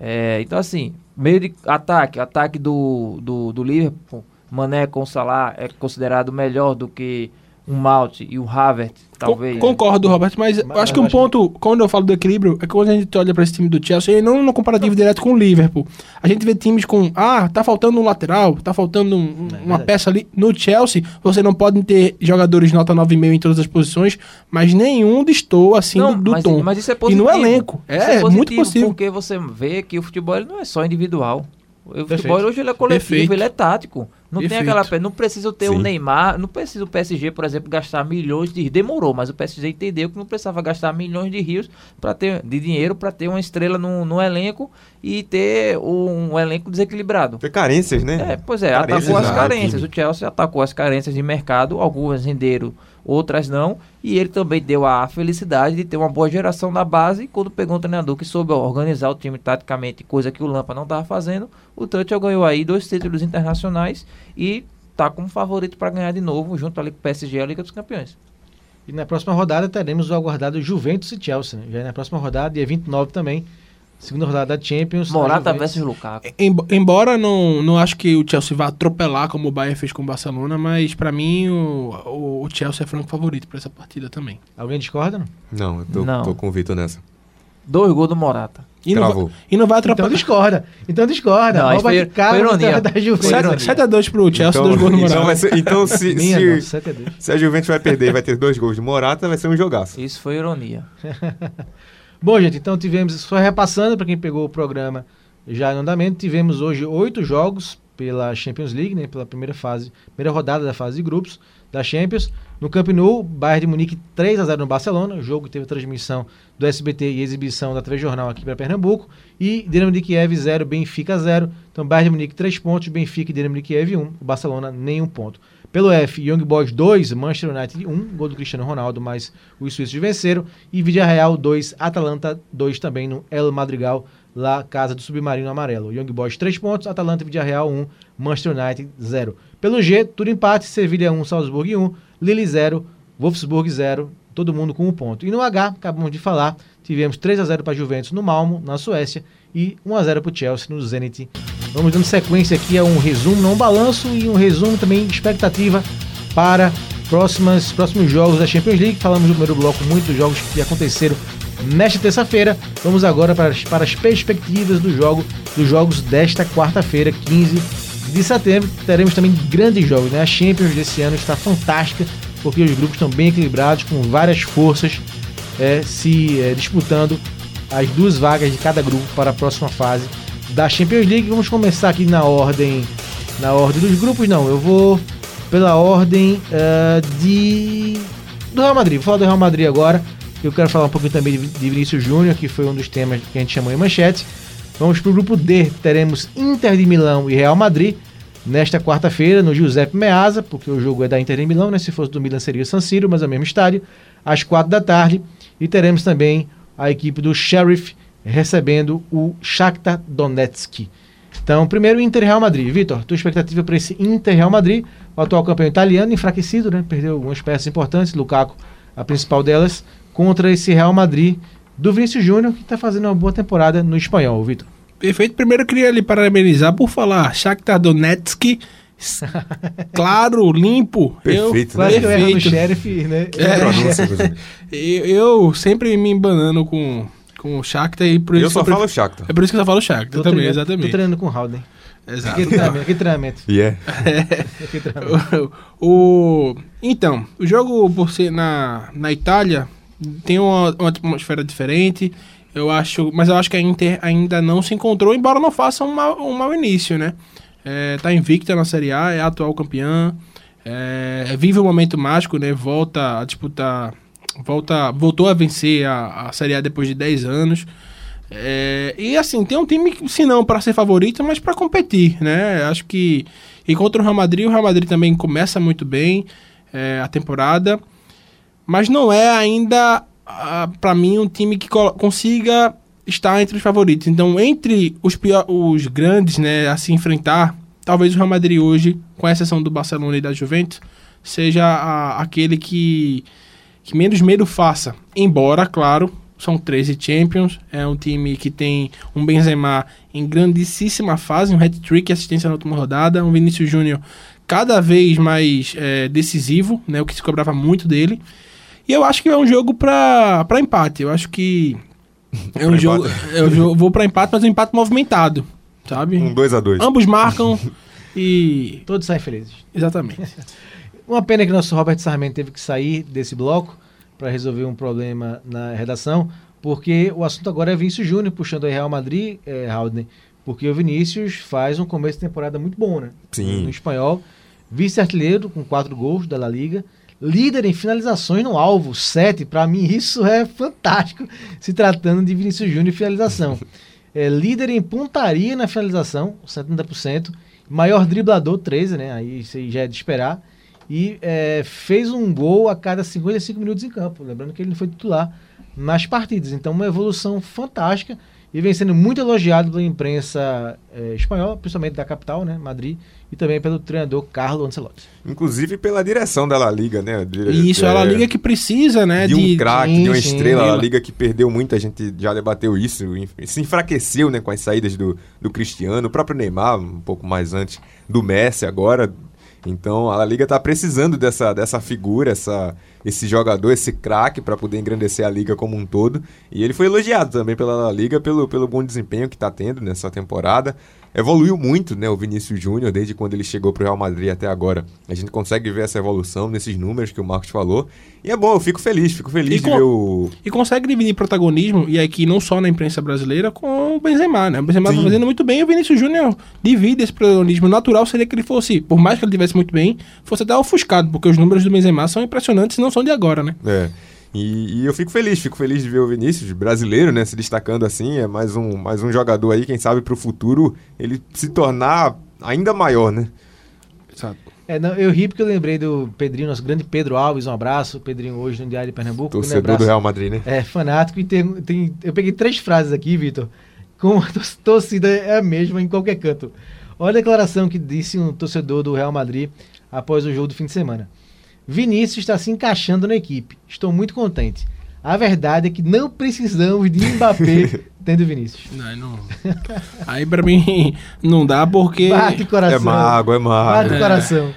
É, então, assim, meio de ataque, ataque do, do, do Liverpool, Mané com Salah é considerado melhor do que um Mount e o Havertz, talvez. Con- Concordo, Roberto, mas, eu Mas- acho que um acho ponto, quando eu falo do equilíbrio, é que quando a gente olha para esse time do Chelsea, e não no comparativo direto com o Liverpool, a gente vê times com, ah, tá faltando um lateral, tá faltando um- É uma peça ali. No Chelsea, você não pode ter jogadores nota 9,5 em todas as posições, mas nenhum destoa assim Não, do, do mas, tom. mas isso é e positivo. no elenco, é, Isso é muito positivo, possível. Porque você vê que o futebol não é só individual. O Perfeito. futebol hoje ele é coletivo, Perfeito. ele é tático. Não tem Perfeito. aquela. Não precisa ter o Sim. Neymar, não precisa o PSG, por exemplo, gastar milhões de. Demorou, mas o PSG entendeu que não precisava gastar milhões de rios para ter de dinheiro para ter uma estrela no, no elenco e ter um, elenco desequilibrado. Tem carências, né? É, pois é, Carências atacou as na carências. O Chelsea atacou as carências de mercado, algumas renderam, outras não. E ele também deu a felicidade de ter uma boa geração na base. E quando pegou um treinador que soube organizar o time taticamente, coisa que o Lampa não estava fazendo, o Tuchel ganhou aí dois títulos internacionais e tá como favorito para ganhar de novo, junto ali com o PSG a Liga dos Campeões. E na próxima rodada teremos o aguardado Juventus e Chelsea. Né? Já é na próxima rodada, dia 29 também. Segunda rodada da Champions. Morata versus Lukaku. Embo- Embora não, não acho que o Chelsea vá atropelar como o Bayern fez com o Barcelona, mas pra mim o, o, o Chelsea é franco favorito pra essa partida também. Alguém discorda? Não? Eu tô, Não. tô com o Vitor nessa. Dois gols do Morata. E não, vai, e não vai Então atrapalhar. discorda. Então discorda. Não, isso Rouba foi- de cara foi no ironia. da Juventus. Foi ironia. 7x2 pro Chelsea, então, dois gols no então, Morata. vai ser- então se, Minha se, não, 7 a 2. se a Juventus vai perder e vai ter dois gols de Morata, vai ser um jogaço. Isso foi ironia. Bom, gente, então tivemos, só repassando para quem pegou o programa já em andamento, tivemos hoje oito jogos pela Champions League, né, pela primeira fase, primeira rodada da fase de grupos da Champions. No Camp Nou, Bayern de Munique 3 a 0 no Barcelona, jogo teve transmissão do SBT e exibição da TV Jornal aqui para Pernambuco, e Dinamo de Kiev 0, Benfica 0. Então Bayern de Munique 3 pontos, Benfica e Dinamo de Kiev 1, o Barcelona nenhum ponto. Pelo F, Young Boys 2, Manchester United 1, gol do Cristiano Ronaldo, mas os suíços venceram. E Villarreal 2, Atalanta 2 também no El Madrigal, lá casa do Submarino Amarelo. Young Boys 3 pontos, Atalanta e Villarreal 1, Manchester United 0. Pelo G, tudo empate, Sevilha 1, Salzburg 1, Lille 0, Wolfsburg 0, todo mundo com um ponto. E no H, acabamos de falar, tivemos 3 a 0 para Juventus no Malmo, na Suécia, e 1 a 0 para o Chelsea no Zenit. Vamos dando sequência aqui a um resumo, não um balanço, e um resumo também de expectativa para próximas, próximos jogos da Champions League. Falamos no primeiro bloco muitos jogos que aconteceram nesta terça-feira. Vamos agora para as, para as perspectivas do jogo, dos jogos desta quarta-feira, 15 de setembro. Teremos também grandes jogos, né? A Champions desse ano está fantástica, porque os grupos estão bem equilibrados, com várias forças é, se é, disputando as duas vagas de cada grupo para a próxima fase da Champions League. Vamos começar aqui na ordem, na ordem dos grupos. Não, eu vou pela ordem ah, de do Real Madrid. Vou falar do Real Madrid agora. Eu quero falar um pouquinho também de de Vinícius Júnior, que foi um dos temas que a gente chamou em manchete. Vamos para o grupo D. Teremos Inter de Milão e Real Madrid nesta quarta-feira no Giuseppe Meazza, porque o jogo é da Inter de Milão, né? Se fosse do Milan seria o San Siro, mas é o mesmo estádio, às quatro da tarde. E teremos também a equipe do Sheriff recebendo o Shakhtar Donetsk. Então, primeiro, Inter Real Madrid. Vitor, tua expectativa para esse Inter Real Madrid, o atual campeão italiano, enfraquecido, né? Perdeu algumas peças importantes, Lukaku, a principal delas, contra esse Real Madrid do Vinícius Júnior, que está fazendo uma boa temporada no espanhol, Vitor. Perfeito. Primeiro eu queria lhe parabenizar por falar Shakhtar Donetsk. claro, limpo. Perfeito, eu, né? Eu erro no perfeito. sheriff, né? É. Inclusive. Eu, eu sempre me embanando com, com o Shakhtar e por isso Eu só falo pre- Shakhtar. É por isso que eu só falo Shakhtar Tô também, treinando- Tô exatamente. treinando com o Howden. Exato. Que treinamento, que treinamento. E é. Que treinamento. o, então, o jogo por ser na, na Itália tem uma, uma atmosfera diferente. Eu acho, mas eu acho que a Inter ainda não se encontrou, embora não faça um mau, um mau início, né? É, tá invicta na Série A, é a atual campeã, é, vive um momento mágico, né? Volta a disputar, volta, voltou a vencer a, a Série A depois de 10 anos. É, e assim, tem um time, se não para ser favorito, mas para competir, né? Acho que. E contra o Real Madrid, o Real Madrid também começa muito bem é, a temporada, mas não é ainda, para mim, um time que consiga estar entre os favoritos. Então, entre os, pior, os grandes né, a se enfrentar, talvez o Real Madrid hoje, com exceção do Barcelona e da Juventus, seja a- aquele que, que menos medo faça. Embora, claro, são 13 Champions, é um time que tem um Benzema em grandíssima fase, um hat-trick, assistência na última rodada, um Vinícius Júnior cada vez mais é, decisivo, né, o que se cobrava muito dele. E eu acho que é um jogo pra pra empate. Eu acho que é um Pra jogo, eu vou pra empate, mas um empate movimentado, sabe? Um 2x2. Ambos marcam e Todos saem felizes. exatamente. Uma pena que nosso Robert Sarmento teve que sair desse bloco para resolver um problema na redação, porque o assunto agora é Vinícius Júnior puxando o Real Madrid, é, Haldner, porque o Vinícius faz um começo de temporada muito bom, né? Sim. No espanhol, vice-artilheiro com quatro gols da La Liga, líder em finalizações no alvo, sete. Para mim isso é fantástico, se tratando de Vinícius Júnior e finalização. É, líder em pontaria na finalização, 70%. Maior driblador, 13, né? Aí isso aí já é de esperar. E é, fez um gol a cada 55 minutos em campo. Lembrando que ele não foi titular nas partidas. Então, uma evolução fantástica. E vem sendo muito elogiado pela imprensa é, espanhola, principalmente da capital, né? Madrid. E também pelo treinador Carlo Ancelotti. Inclusive pela direção da La Liga, né? Dire- isso é a La Liga que precisa, né? de um craque, sim, de uma sim. estrela, a La Liga que perdeu muito, a gente já debateu isso, se enfraqueceu né, com as saídas do, do Cristiano, o próprio Neymar, um pouco mais antes do Messi agora. Então a Liga tá precisando dessa, dessa figura, essa, esse jogador, esse craque para poder engrandecer a liga como um todo. E ele foi elogiado também pela La Liga pelo, pelo bom desempenho que tá tendo nessa temporada. Evoluiu muito, né, o Vinícius Júnior, desde quando ele chegou pro Real Madrid até agora. A gente consegue ver essa evolução nesses números que o Marcos falou. E é bom, eu fico feliz, fico feliz E de ver o, E consegue dividir protagonismo, e aqui não só na imprensa brasileira, com o Benzema, né? O Benzema tá Sim. fazendo muito bem e o Vinícius Júnior divide esse protagonismo. Natural seria que ele fosse, por mais que ele tivesse muito bem, fosse até ofuscado, porque os números do Benzema são impressionantes e não são de agora, né? É. E, e eu fico feliz, fico feliz de ver o Vinícius, brasileiro, né, se destacando assim. É mais um, mais um jogador aí, quem sabe pro futuro ele se tornar ainda maior, né? Exato. É, não, eu ri porque eu lembrei do Pedrinho, nosso grande Pedro Alves, um abraço. Pedrinho hoje no Diário de Pernambuco. um Torcedor abraço. do Real Madrid, né? É, fanático e tem, tem. Eu peguei três frases aqui, Vitor. Com a tor- torcida é a mesma em qualquer canto. Olha a declaração que disse um torcedor do Real Madrid após o jogo do fim de semana. Vinícius está se encaixando na equipe. Estou muito contente. A verdade é que não precisamos de Mbappé tendo Vinícius. Não, não. Aí pra mim não dá porque. Bate coração. É mago, é Bate mago. coração.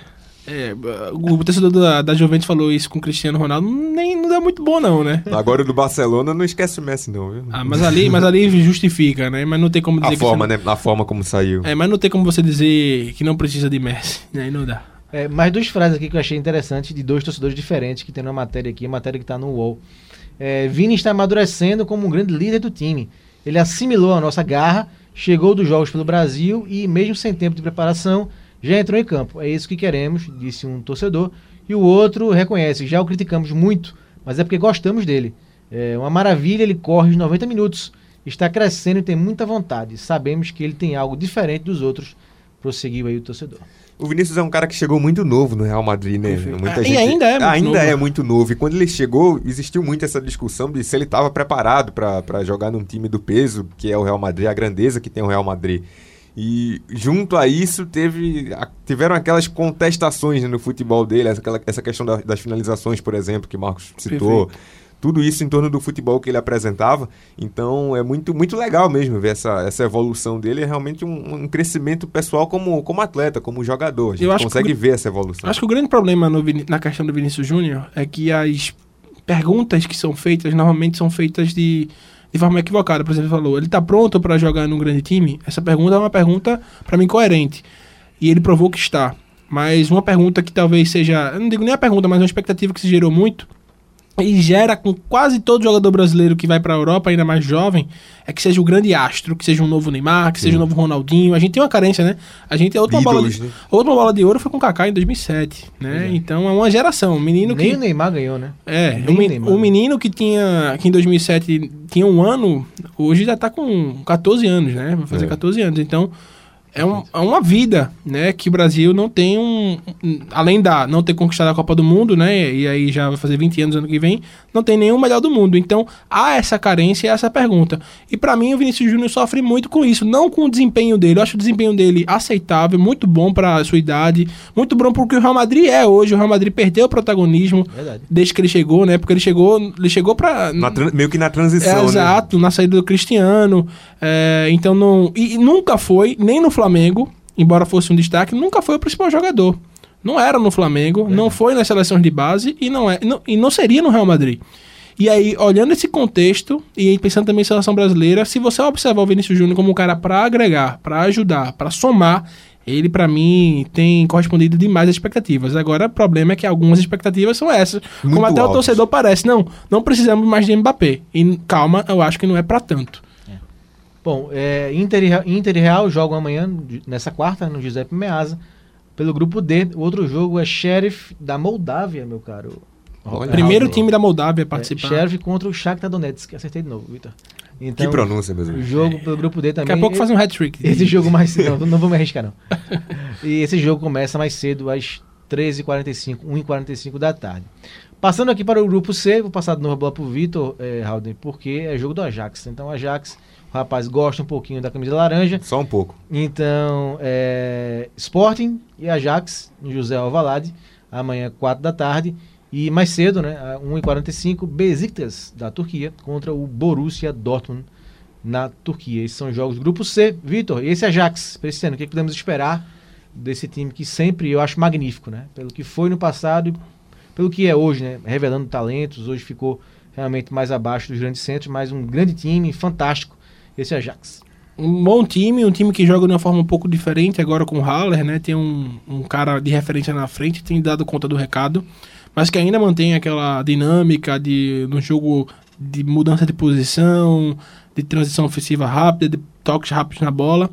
É, o torcedor da, da Juventus falou isso com o Cristiano Ronaldo, nem não dá muito bom não, né? Agora o do Barcelona não esquece o Messi, não, viu? Ah, mas ali, mas ali justifica, né? Mas não tem como dizer a que forma, você... né? A forma como saiu. É, mas não tem como você dizer que não precisa de Messi. Aí não dá. É, mais duas frases aqui que eu achei interessantes de dois torcedores diferentes que tem na matéria aqui, matéria que está no UOL. É, Vini está amadurecendo como um grande líder do time. Ele assimilou a nossa garra, chegou dos jogos pelo Brasil e, mesmo sem tempo de preparação, já entrou em campo. É isso que queremos, disse um torcedor. E o outro reconhece, já o criticamos muito, mas é porque gostamos dele. É uma maravilha, ele corre os 90 minutos, está crescendo e tem muita vontade. Sabemos que ele tem algo diferente dos outros, prosseguiu aí o torcedor. O Vinícius é um cara que chegou muito novo no Real Madrid, né? Muita e gente... ainda é muito ainda novo. é muito novo. E quando ele chegou, existiu muito essa discussão de se ele estava preparado para jogar num time do peso, que é o Real Madrid, a grandeza que tem o Real Madrid. E junto a isso teve, tiveram aquelas contestações né, no futebol dele, essa, aquela- essa questão da- das finalizações, por exemplo, que Marcos citou. Tudo isso em torno do futebol que ele apresentava. Então é muito, muito legal mesmo ver essa, essa evolução dele. É realmente um, um crescimento pessoal como, como atleta, como jogador. A gente consegue o- ver essa evolução. Acho que o grande problema no na questão do Vinícius Júnior é que as perguntas que são feitas normalmente são feitas de, de forma equivocada. Por exemplo, ele falou, ele tá pronto para jogar num grande time? Essa pergunta é uma pergunta, para mim, coerente. E ele provou que está. Mas uma pergunta que talvez seja, eu não digo nem a pergunta, mas uma expectativa que se gerou muito e gera com quase todo jogador brasileiro que vai para a Europa, ainda mais jovem, é que seja o grande astro, que seja um novo Neymar, que seja um novo Ronaldinho. A gente tem uma carência, né? A gente a última bola Ídolos, de, né? a última bola de ouro foi com o Kaká em 2007, né? Então é uma geração, um menino Nem que o Neymar ganhou, né? é, Nem o, men- Neymar. o menino que tinha que em 2007 tinha um ano, hoje já tá com 14 anos, né? Vai fazer É. 14 anos. Então é, um- é uma vida, né? Que o Brasil não tem um, além da não ter conquistado a Copa do Mundo, né? E aí já vai fazer 20 anos ano que vem, não tem nenhum melhor do mundo. Então há essa carência e essa pergunta. E pra mim o Vinícius Júnior sofre muito com isso, não com o desempenho dele. Eu acho o desempenho dele aceitável, muito bom pra sua idade, muito bom porque o Real Madrid é hoje. O Real Madrid perdeu o protagonismo Verdade. desde que ele chegou, né? Porque ele chegou, ele chegou para meio que na transição, é, né? exato, na saída do Cristiano. é, então não. E, e nunca foi, nem no Flamengo, embora fosse um destaque, nunca foi o principal jogador. Não era no Flamengo, não foi nas seleções de base e não, é, não- e não seria no Real Madrid. E aí, olhando esse contexto e pensando também em seleção brasileira, se você observar o Vinícius Júnior como um cara para agregar, para ajudar, para somar, ele pra mim tem correspondido demais às expectativas. Agora, o problema é que algumas expectativas são essas, como Muito até o altas. torcedor parece, não, não precisamos mais de Mbappé. E calma, eu acho que não é pra tanto. Bom, é, Inter, e Real- Inter e Real jogam amanhã, nessa quarta, no Giuseppe Meazza, pelo grupo D. O outro jogo é Sheriff da Moldávia, meu caro. Olha, Primeiro Raul. time da Moldávia a É, participar. Sheriff contra o Shakhtar Donetsk. Acertei de novo, Vitor. Então, Que pronúncia, meus O jogo pelo grupo D também. Daqui a pouco faz um hat-trick. Esse jogo mais não, não vou me arriscar não. e esse jogo começa mais cedo às 13h45, 1h45 da tarde. Passando aqui para o grupo C, vou passar de novo a bola pro Vitor, eh, Halden, porque é jogo do Ajax. Então o Ajax, o rapaz gosta um pouquinho da camisa laranja. Só um pouco. Então, é, Sporting e Ajax, José Alvalade, amanhã 4 da tarde. E mais cedo, né, a 1h45, Besiktas, da Turquia, contra o Borussia Dortmund, na Turquia. Esses são jogos do Grupo C. Vitor, e esse Ajax, para esse ano, o que, que podemos esperar desse time que sempre eu acho magnífico, né? Pelo que foi no passado e pelo que é hoje, né? Revelando talentos, hoje ficou realmente mais abaixo dos grandes centros, mas um grande time, fantástico, esse Ajax. Um bom time, um time que joga de uma forma um pouco diferente agora com o Haller, né? Tem um, um cara de referência na frente, tem dado conta do recado, mas que ainda mantém aquela dinâmica de no jogo de mudança de posição, de transição ofensiva rápida, de toques rápidos na bola.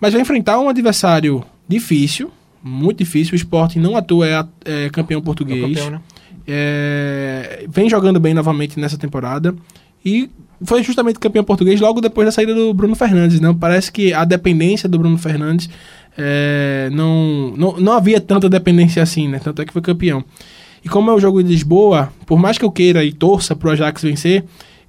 Mas vai enfrentar um adversário difícil, muito difícil. O Sporting não à toa é, é campeão É português. campeão, né? É, vem jogando bem novamente nessa temporada. E foi justamente campeão português logo depois da saída do Bruno Fernandes. Né? Parece que a dependência do Bruno Fernandes é, não, não, não havia tanta dependência assim, né? Tanto é que foi campeão. E como é o jogo de Lisboa, por mais que eu queira e torça pro Ajax vencer,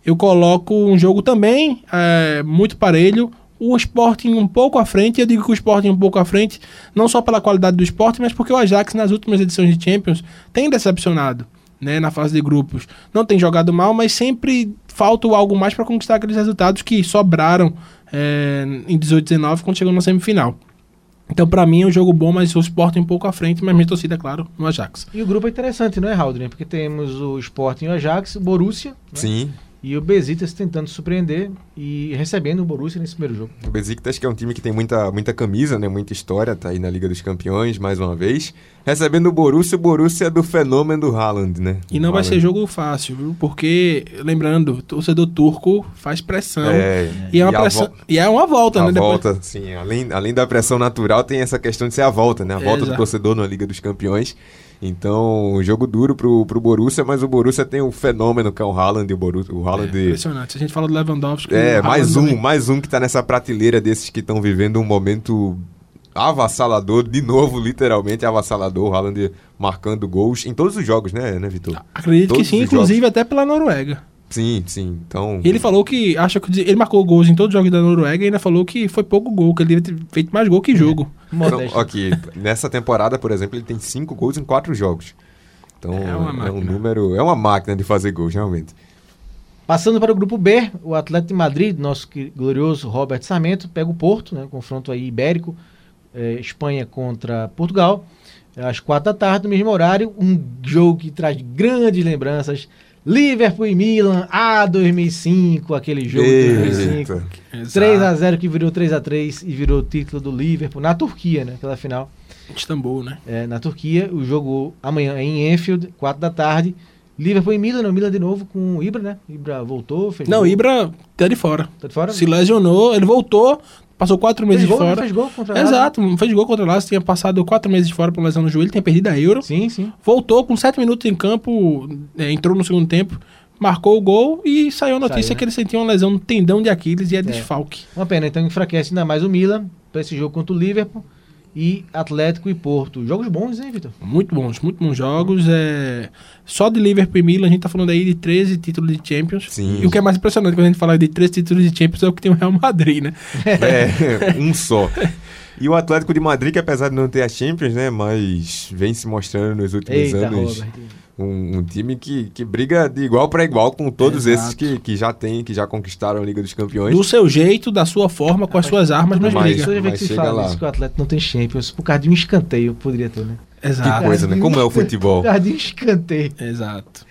eu coloco um jogo também é, muito parelho. O Sporting um pouco à frente, eu digo que o Sporting um pouco à frente, não só pela qualidade do Sporting, mas porque o Ajax nas últimas edições de Champions tem decepcionado, né, na fase de grupos. Não tem jogado mal, mas sempre falta algo mais para conquistar aqueles resultados que sobraram é, em 18 19 quando chegou na semifinal. Então, para mim, é um jogo bom, mas o Sporting um pouco à frente, mas minha torcida, é claro, no Ajax. E o grupo é interessante, não é, Haldren? Porque temos o Sporting e o Ajax, o Borussia né? Sim. E o Besiktas tentando surpreender e recebendo o Borussia nesse primeiro jogo. O Besiktas que é um time que tem muita, muita camisa, né? Muita história, tá aí na Liga dos Campeões, mais uma vez. Recebendo o Borussia, o Borussia é do fenômeno do Haaland, né? E não vai ser jogo fácil, viu? Porque, lembrando, o torcedor turco faz pressão. É, E é, uma a pressão, vo- e é uma volta, a né? Depois- volta, sim. Além, além da pressão natural, tem essa questão de ser a volta, né? A volta do torcedor na Liga dos Campeões. Então, jogo duro pro, pro Borussia, mas o Borussia tem o fenômeno que é o Haaland e o Borussia. O É, Haaland impressionante. Se a gente fala do Lewandowski. É, mais um, também. mais um que tá nessa prateleira desses que estão vivendo um momento avassalador, de novo, literalmente avassalador, o Haaland marcando gols em todos os jogos, né, né Vitor? Acredito Todos que sim, inclusive até pela Noruega. Sim, sim. Então. E ele falou que acha que ele marcou gols em todos os jogos da Noruega e ainda falou que foi pouco gol, que ele devia ter feito mais gol que jogo. Então, aqui, nessa temporada, por exemplo, ele tem cinco gols em quatro jogos. Então É uma é, um máquina. número. É uma máquina de fazer gols, realmente. Passando para o grupo B, o Atlético de Madrid, nosso glorioso Robert Sarmento, pega o Porto, né, confronto aí ibérico, eh, Espanha contra Portugal, às quatro da tarde, no mesmo horário, um jogo que traz grandes lembranças, Liverpool e Milan, ah, 2005, aquele jogo de 2005, Eita. 3 a 0 que virou 3 a 3 e virou o título do Liverpool na Turquia, né, aquela final Istambul, né? é, na Turquia, o jogo amanhã é em Enfield, 4 da tarde, Liverpool e Milan, não, Milan de novo com o Ibra, né, Ibra voltou, fez Não. Ibra tá de fora. Tá de fora? Se lesionou, ele voltou, passou quatro meses gol, fora. Fez gol contra. Exato, fez gol contra o Lazio, tinha passado quatro meses de fora por lesão no joelho, tinha perdido a Euro. Sim, sim. Voltou com sete minutos em campo, é, entrou no segundo tempo, marcou o gol e saiu a notícia Saiu, né? que ele sentiu uma lesão no tendão de Aquiles e é, desfalque. Uma pena, então enfraquece ainda mais o Milan para esse jogo contra o Liverpool e Atlético e Porto. Jogos bons, hein, Vitor? Muito bons, muito bons jogos. É... Só de Liverpool e Milan a gente tá falando aí de 13 títulos de Champions. Sim. E o que é mais impressionante quando a gente fala de 13 títulos de Champions é o que tem o Real Madrid, né? É, um só. E o Atlético de Madrid, que apesar de não ter a Champions, né, mas vem se mostrando nos últimos Eita, anos Robert. Um, um time que, que briga de igual para igual com todos Exato. esses que, que já tem, que já conquistaram a Liga dos Campeões. Do seu jeito, da sua forma, com as suas armas, mas Mas- briga. Vez mas que se chega fala lá. isso que o Atlético não tem Champions, por causa de um escanteio, poderia ter, né? Que Exato. coisa, né? Como é o futebol? Por causa de um escanteio. Exato.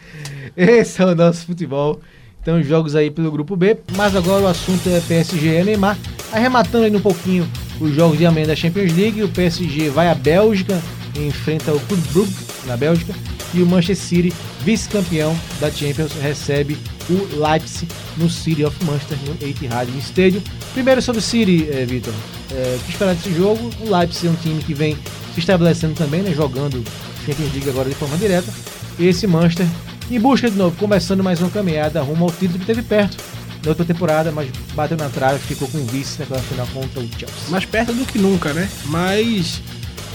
Esse é o nosso futebol. Então, jogos aí pelo grupo B. Mas agora o assunto é PSG e Neymar. Arrematando aí um pouquinho os jogos de amanhã da Champions League. O PSG vai à Bélgica, enfrenta o Clube Brugge na Bélgica. E o Manchester City, vice-campeão da Champions, recebe o Leipzig no City of Manchester, no Etihad Stadium. Primeiro sobre o City, eh, Vitor. Eh, o que esperar desse jogo? O Leipzig é um time que vem se estabelecendo também, né, jogando Champions League agora de forma direta. E esse Manchester em busca de novo, começando mais uma caminhada rumo ao título que teve perto na outra temporada, mas bateu na trave, ficou com o vice naquela final contra o Chelsea. Mais perto do que nunca, né? Mas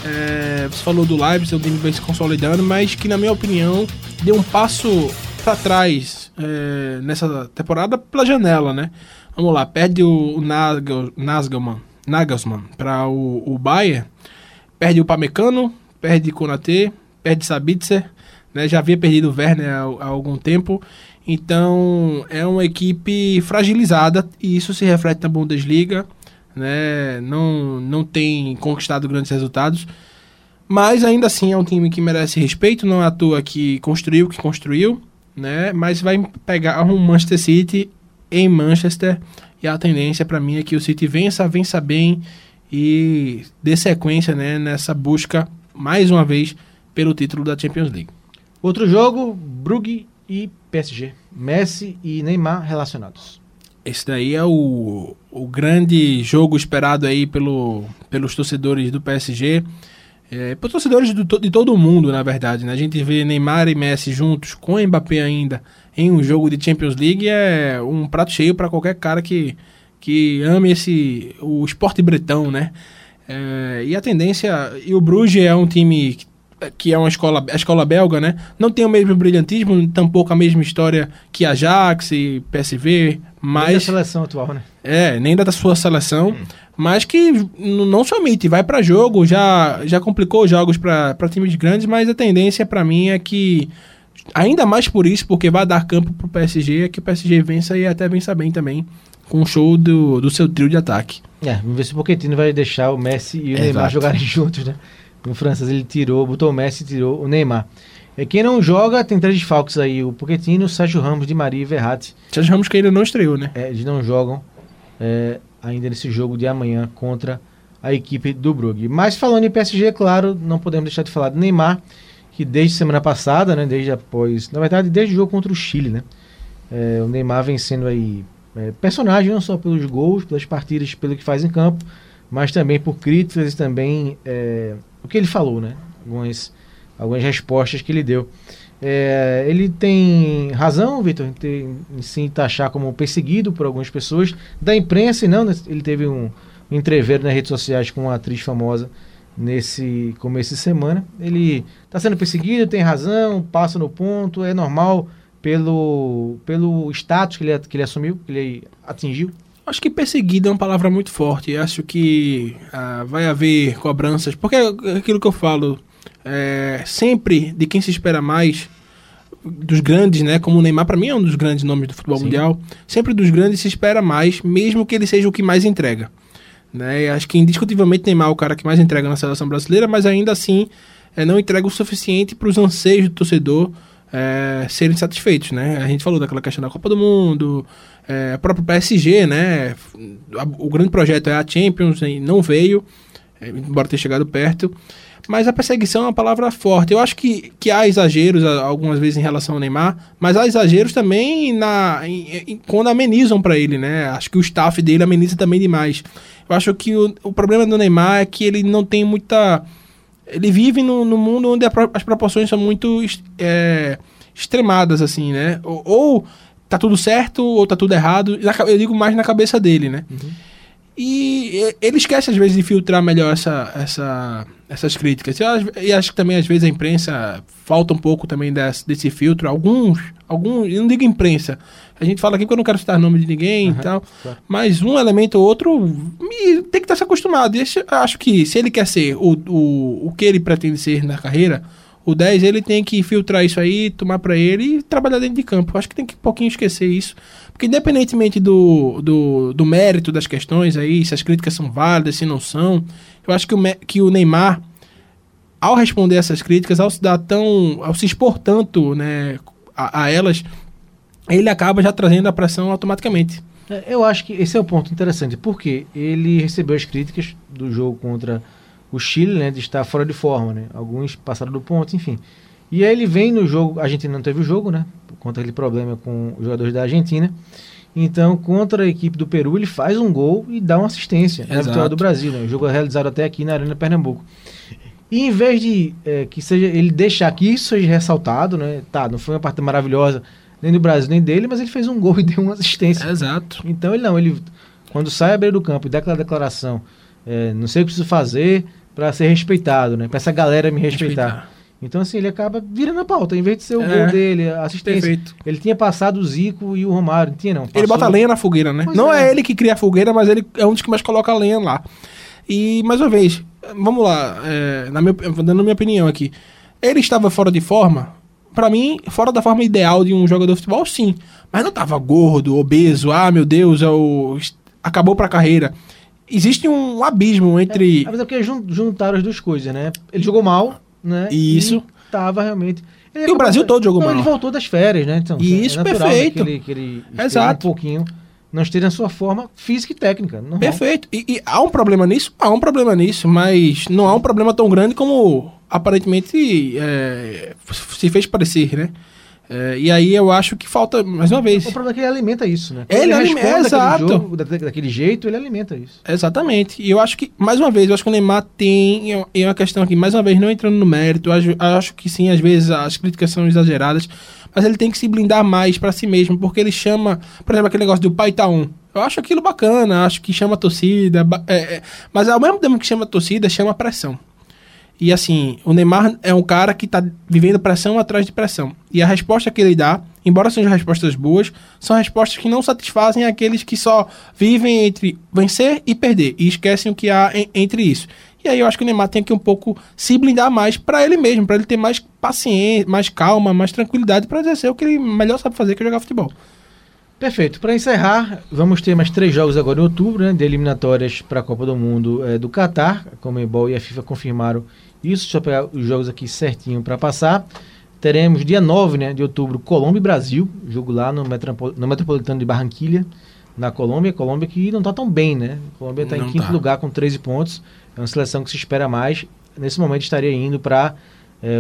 é, você falou do é um time vem se consolidando, mas que na minha opinião deu um passo pra trás é, nessa temporada pela janela, né? Vamos lá, perde o, o Nagel- Nagelsmann, para o, o Bayern, perde o Pamecano, perde Konaté, perde Sabitzer, né? Já havia perdido o Werner há, há algum tempo. Então é uma equipe fragilizada e isso se reflete na Bundesliga, né? Não, não tem conquistado grandes resultados. Mas ainda assim é um time que merece respeito, não é à toa que construiu o que construiu, né? Mas vai pegar um Manchester City em Manchester e a tendência para mim é que o City vença, vença bem e dê sequência, né, nessa busca mais uma vez pelo título da Champions League. Outro jogo, Brugge e PSG. Messi e Neymar relacionados. Esse daí é o, o grande jogo esperado aí pelo, pelos torcedores do PSG. É, pelos torcedores do de todo mundo, na verdade. Né? A gente vê Neymar e Messi juntos, com Mbappé ainda, em um jogo de Champions League, é um prato cheio para qualquer cara que, que ame esse, o esporte bretão, né? É, e a tendência... E o Bruges é um time que- que é uma escola, a escola belga, né? Não tem o mesmo brilhantismo, tampouco a mesma história que Ajax e PSV, Nem da mas... seleção atual, né? É, nem da sua seleção, mas que não somente vai pra jogo, já, já complicou os jogos pra pra times grandes, mas a tendência pra mim é que, ainda mais por isso, porque vai dar campo pro PSG, é que o PSG vença e até vença bem também, com o show do, do seu trio de ataque. É, vamos ver se o Pochettino vai deixar o Messi e o Exato. Neymar jogarem juntos, né? No francês ele tirou, botou o Messi e tirou o Neymar. É, quem não joga tem três desfalques aí, o Pochettino, o Sérgio Ramos, Di Maria e Verratti. Sérgio Ramos que ainda não estreou, né? É, eles não jogam é, ainda nesse jogo de amanhã contra a equipe do Brugge. Mas falando em PSG, claro, não podemos deixar de falar do Neymar, que desde semana passada, né, desde após, na verdade, desde o jogo contra o Chile, né, é, o Neymar vem sendo aí é, personagem não só pelos gols, pelas partidas, pelo que faz em campo, mas também por críticas e também é, o que ele falou, né, algumas, algumas respostas que ele deu. É, ele tem razão, Vitor, em, em se taxar como perseguido por algumas pessoas da imprensa e não. né? Ele teve um, um nas redes sociais com uma atriz famosa nesse começo de semana. Ele está sendo perseguido, tem razão, passa no ponto, é normal pelo, pelo status que ele, que ele assumiu, que ele atingiu? Acho que perseguido é uma palavra muito forte. Acho que ah, vai haver cobranças. Porque é aquilo que eu falo, é, sempre de quem se espera mais, dos grandes, né? Como o Neymar, para mim, é um dos grandes nomes do futebol Sim. mundial. Sempre dos grandes se espera mais, mesmo que ele seja o que mais entrega. Né? E acho que indiscutivelmente Neymar é o cara que mais entrega na seleção brasileira, mas ainda assim é, não entrega o suficiente para os anseios do torcedor é, serem satisfeitos, né? A gente falou daquela questão da Copa do Mundo, é, próprio PSG, né? O grande projeto é a Champions e não veio, é, embora tenha chegado perto. Mas a perseguição é uma palavra forte. Eu acho que, que há exageros algumas vezes em relação ao Neymar, mas há exageros também na, em- em- quando amenizam para ele, né? Acho que o staff dele ameniza também demais. Eu acho que o, o problema do Neymar é que ele não tem muita. Ele vive no, no mundo onde pro- as proporções são muito é, extremadas, assim, né? Ou, ou tá tudo certo ou tá tudo errado. Eu digo mais na cabeça dele, né? E e- ele esquece, às vezes, de filtrar melhor essa, essa, essas críticas. E, e acho que também, às vezes, a imprensa falta um pouco também desse, desse filtro. Alguns, alguns, eu não digo imprensa. A gente fala aqui porque eu não quero citar nome de ninguém e tal. claro. Mas um elemento ou outro me- tem que estar se acostumado. E acho que se ele quer ser o, o, o que ele pretende ser na carreira, o 10, ele tem que filtrar isso aí, tomar pra ele e trabalhar dentro de campo. Acho que tem que um pouquinho esquecer isso. Porque independentemente do, do, do mérito das questões aí, se as críticas são válidas, se não são, eu acho que o, que o Neymar, ao responder essas críticas, ao se dar tão. ao se expor tanto né, a, a elas, ele acaba já trazendo a pressão automaticamente. É, Eu acho que esse é o ponto interessante, porque ele recebeu as críticas do jogo contra o Chile, né, de estar fora de forma, né? Alguns passaram do ponto, enfim. E aí ele vem no jogo, a Argentina não teve o jogo, né? Por conta daquele problema com os jogadores da Argentina. Então, contra a equipe do Peru, ele faz um gol e dá uma assistência na Exato. vitória do Brasil, né? O jogo é realizado até aqui na Arena Pernambuco. E em vez de é, que seja ele deixar que isso seja ressaltado, né? Tá, não foi uma partida maravilhosa nem do Brasil nem dele, mas ele fez um gol e deu uma assistência. Exato. Então ele não, ele quando sai à beira do campo e dá aquela declaração, é, não sei o que preciso fazer para ser respeitado, né? Para essa galera me respeitar. Então assim, ele acaba virando a pauta, em vez de ser o É. gol dele, a assistência. Perfeito. Ele tinha passado o Zico e o Romário, não tinha não. Ele Passou- bota lenha na fogueira, né? Pois não é. é. ele que cria a fogueira, mas ele é um dos que mais coloca a lenha lá. E, mais uma vez, vamos lá, é, na minha, dando a minha opinião aqui. Ele estava fora de forma? Pra mim, fora da forma ideal de um jogador de futebol, sim. Mas não tava gordo, obeso, ah, meu Deus, é o, acabou pra carreira. Existe um abismo entre... É, mas é porque jun- juntaram as duas coisas, né? Ele jogou mal, né? Isso. E tava realmente. Ele E o Brasil todo jogou não, mal. Ele voltou das férias, né? Então, Isso, é natural, perfeito. né, que ele, que ele Exato. um pouquinho, não esteja na sua forma física e técnica. Normal. Perfeito. E, e há um problema nisso? Há um problema nisso, mas não há um problema tão grande como aparentemente é, se fez parecer, né? É, e aí eu acho que falta, mais uma vez. O problema é que ele alimenta isso, né? Ele responde alime- daquele exato. jogo, da- daquele jeito, ele alimenta isso. Exatamente. E eu acho que, mais uma vez, eu acho que o Neymar tem é uma questão aqui, mais uma vez, não entrando no mérito, eu acho, acho que sim, às vezes as críticas são exageradas, mas ele tem que se blindar mais pra si mesmo, porque ele chama, por exemplo, aquele negócio do pai tá um. Eu acho aquilo bacana, acho que chama a torcida, é, é, mas ao mesmo tempo que chama a torcida, chama a pressão. E assim, o Neymar é um cara que tá vivendo pressão atrás de pressão. E a resposta que ele dá, embora sejam respostas boas, são respostas que não satisfazem aqueles que só vivem entre vencer e perder e esquecem o que há en- entre isso. E aí eu acho que o Neymar tem que um pouco se blindar mais para ele mesmo, para ele ter mais paciência, mais calma, mais tranquilidade para exercer o que ele melhor sabe fazer, que é jogar futebol. Perfeito. Para encerrar, vamos ter mais três jogos agora em outubro, né? De eliminatórias para a Copa do Mundo eh, do Catar. A Comebol e a FIFA confirmaram isso. Deixa eu pegar os jogos aqui certinho para passar. Teremos dia 9 né, de outubro, Colômbia e Brasil. Jogo lá no, Metropol- no Metropolitano de Barranquilha, na Colômbia. Colômbia que não está tão bem, né? A Colômbia está em quinto tá. lugar com 13 pontos. É uma seleção que se espera mais. Nesse momento estaria indo para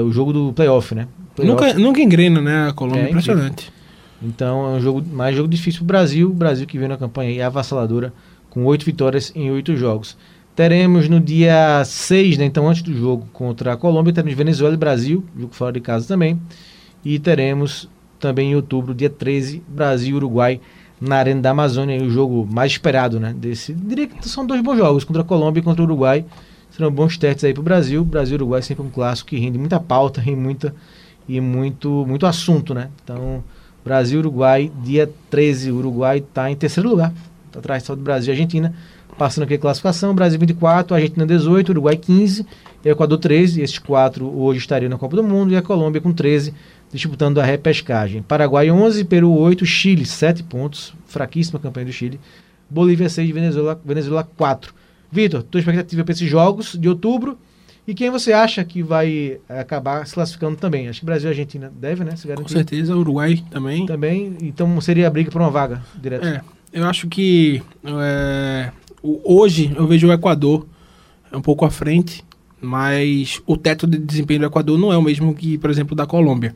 o jogo do playoff, né? Playoff. Nunca, nunca engrena, né, a Colômbia, É, impressionante. Então é um jogo mais jogo difícil para o Brasil. O Brasil que vem na campanha aí avassaladora com oito vitórias em oito jogos. Teremos no dia 6, né, então antes do jogo contra a Colômbia, teremos Venezuela e Brasil, jogo fora de casa também. E teremos também em outubro, dia 13, Brasil e Uruguai na Arena da Amazônia, o jogo mais esperado, né? Desse, diria que são dois bons jogos, contra a Colômbia e contra o Uruguai. Serão bons testes aí para o Brasil. Brasil e Uruguai sempre um clássico que rende muita pauta, rende muita e muito muito assunto, né? Então, Brasil Uruguai, dia 13. O Uruguai está em terceiro lugar, tá atrás só do Brasil e Argentina. Passando aqui a classificação, Brasil 24, Argentina 18, Uruguai 15, Equador 13. Esses quatro hoje estariam na Copa do Mundo e a Colômbia com 13, disputando a repescagem. Paraguai 11, Peru 8, Chile 7 pontos, fraquíssima campanha do Chile. Bolívia 6, Venezuela, Venezuela 4. Vitor, tua expectativa para esses jogos de outubro e quem você acha que vai eh, acabar se classificando também? Acho que Brasil e Argentina deve, né? Se Com garantir. certeza, Uruguai também. Também, então seria a briga por uma vaga direto. É, eu acho que é, hoje eu vejo o Equador um pouco à frente, mas o teto de desempenho do Equador não é o mesmo que, por exemplo, da Colômbia.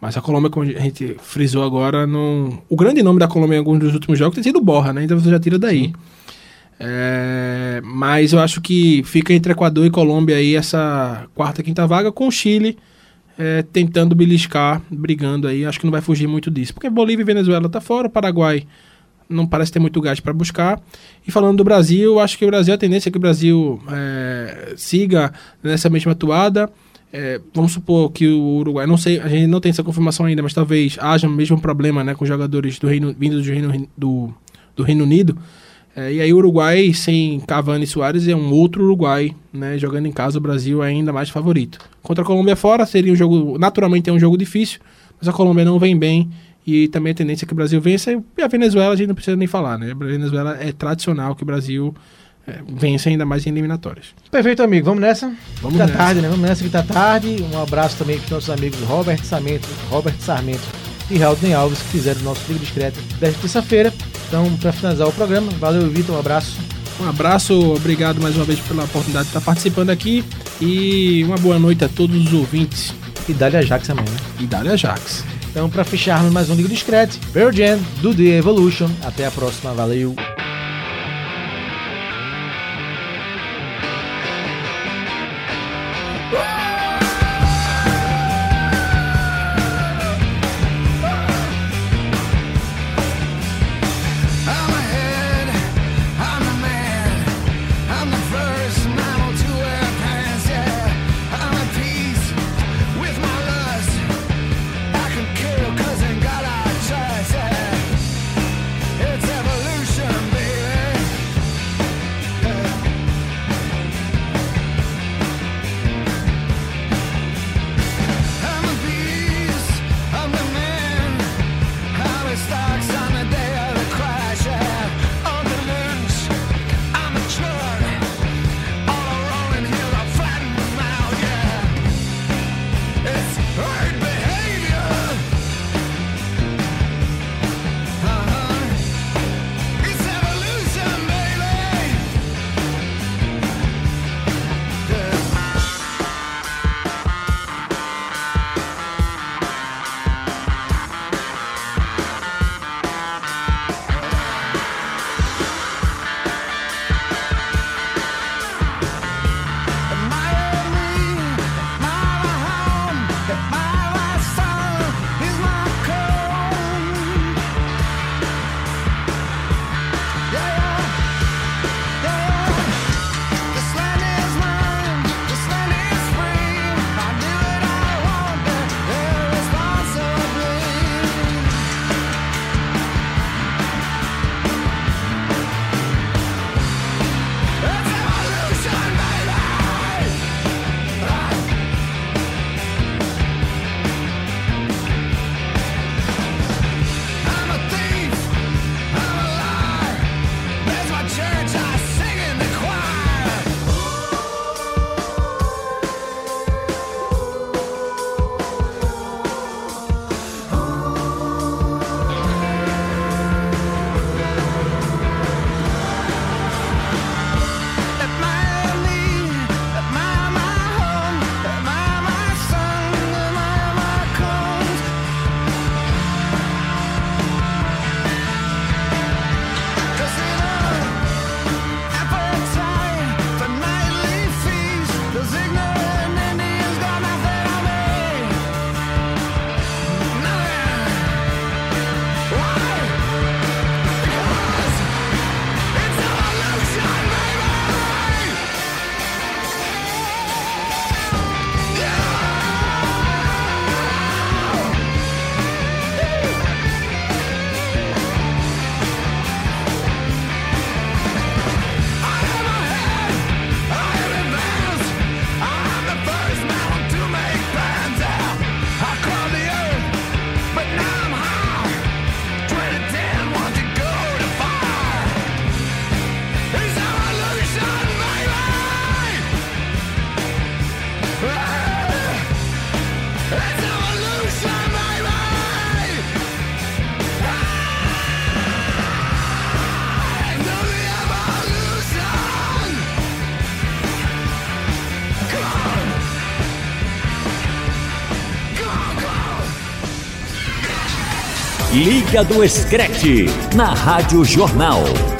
Mas a Colômbia, como a gente frisou agora, não... o grande nome da Colômbia em alguns dos últimos jogos tem sido Borra, né? Então você já tira daí. É, mas eu acho que fica entre Equador e Colômbia aí essa quarta, quinta vaga, com o Chile é, tentando beliscar, brigando aí. Acho que não vai fugir muito disso. Porque Bolívia e Venezuela tá fora, o Paraguai não parece ter muito gás para buscar. E falando do Brasil, acho que o Brasil, a tendência é que o Brasil é, siga nessa mesma atuada. É, vamos supor que o Uruguai, não sei, a gente não tem essa confirmação ainda, mas talvez haja o mesmo problema né, com jogadores do Reino, vindos do Reino, do, do Reino Unido. É, e aí o Uruguai sem Cavani e Soares é um outro Uruguai, né? Jogando em casa o Brasil é ainda mais favorito. Contra a Colômbia fora seria um jogo, naturalmente é um jogo difícil, mas a Colômbia não vem bem e também a tendência é que o Brasil vença e a Venezuela a gente não precisa nem falar, né? A Venezuela é tradicional que o Brasil é, vence ainda mais em eliminatórias. Perfeito, amigo. Vamos nessa? Vamos tá nessa. tarde, né? Vamos nessa que tá tarde. Um abraço também para os nossos amigos Robert Sarmento, Robert Sarmento e Raulden Alves que fizeram o nosso livro discreto desta terça-feira. Então, para finalizar o programa, valeu, Vitor. Um abraço. Um abraço, obrigado mais uma vez pela oportunidade de estar participando aqui e uma boa noite a todos os ouvintes E dá-lhe a Jax amanhã, né? e Dália Ajax. Então, para fecharmos mais um Liga Discreto, Pearl Jam, do The Evolution. Até a próxima. Valeu. Liga do Screte, na Rádio Jornal.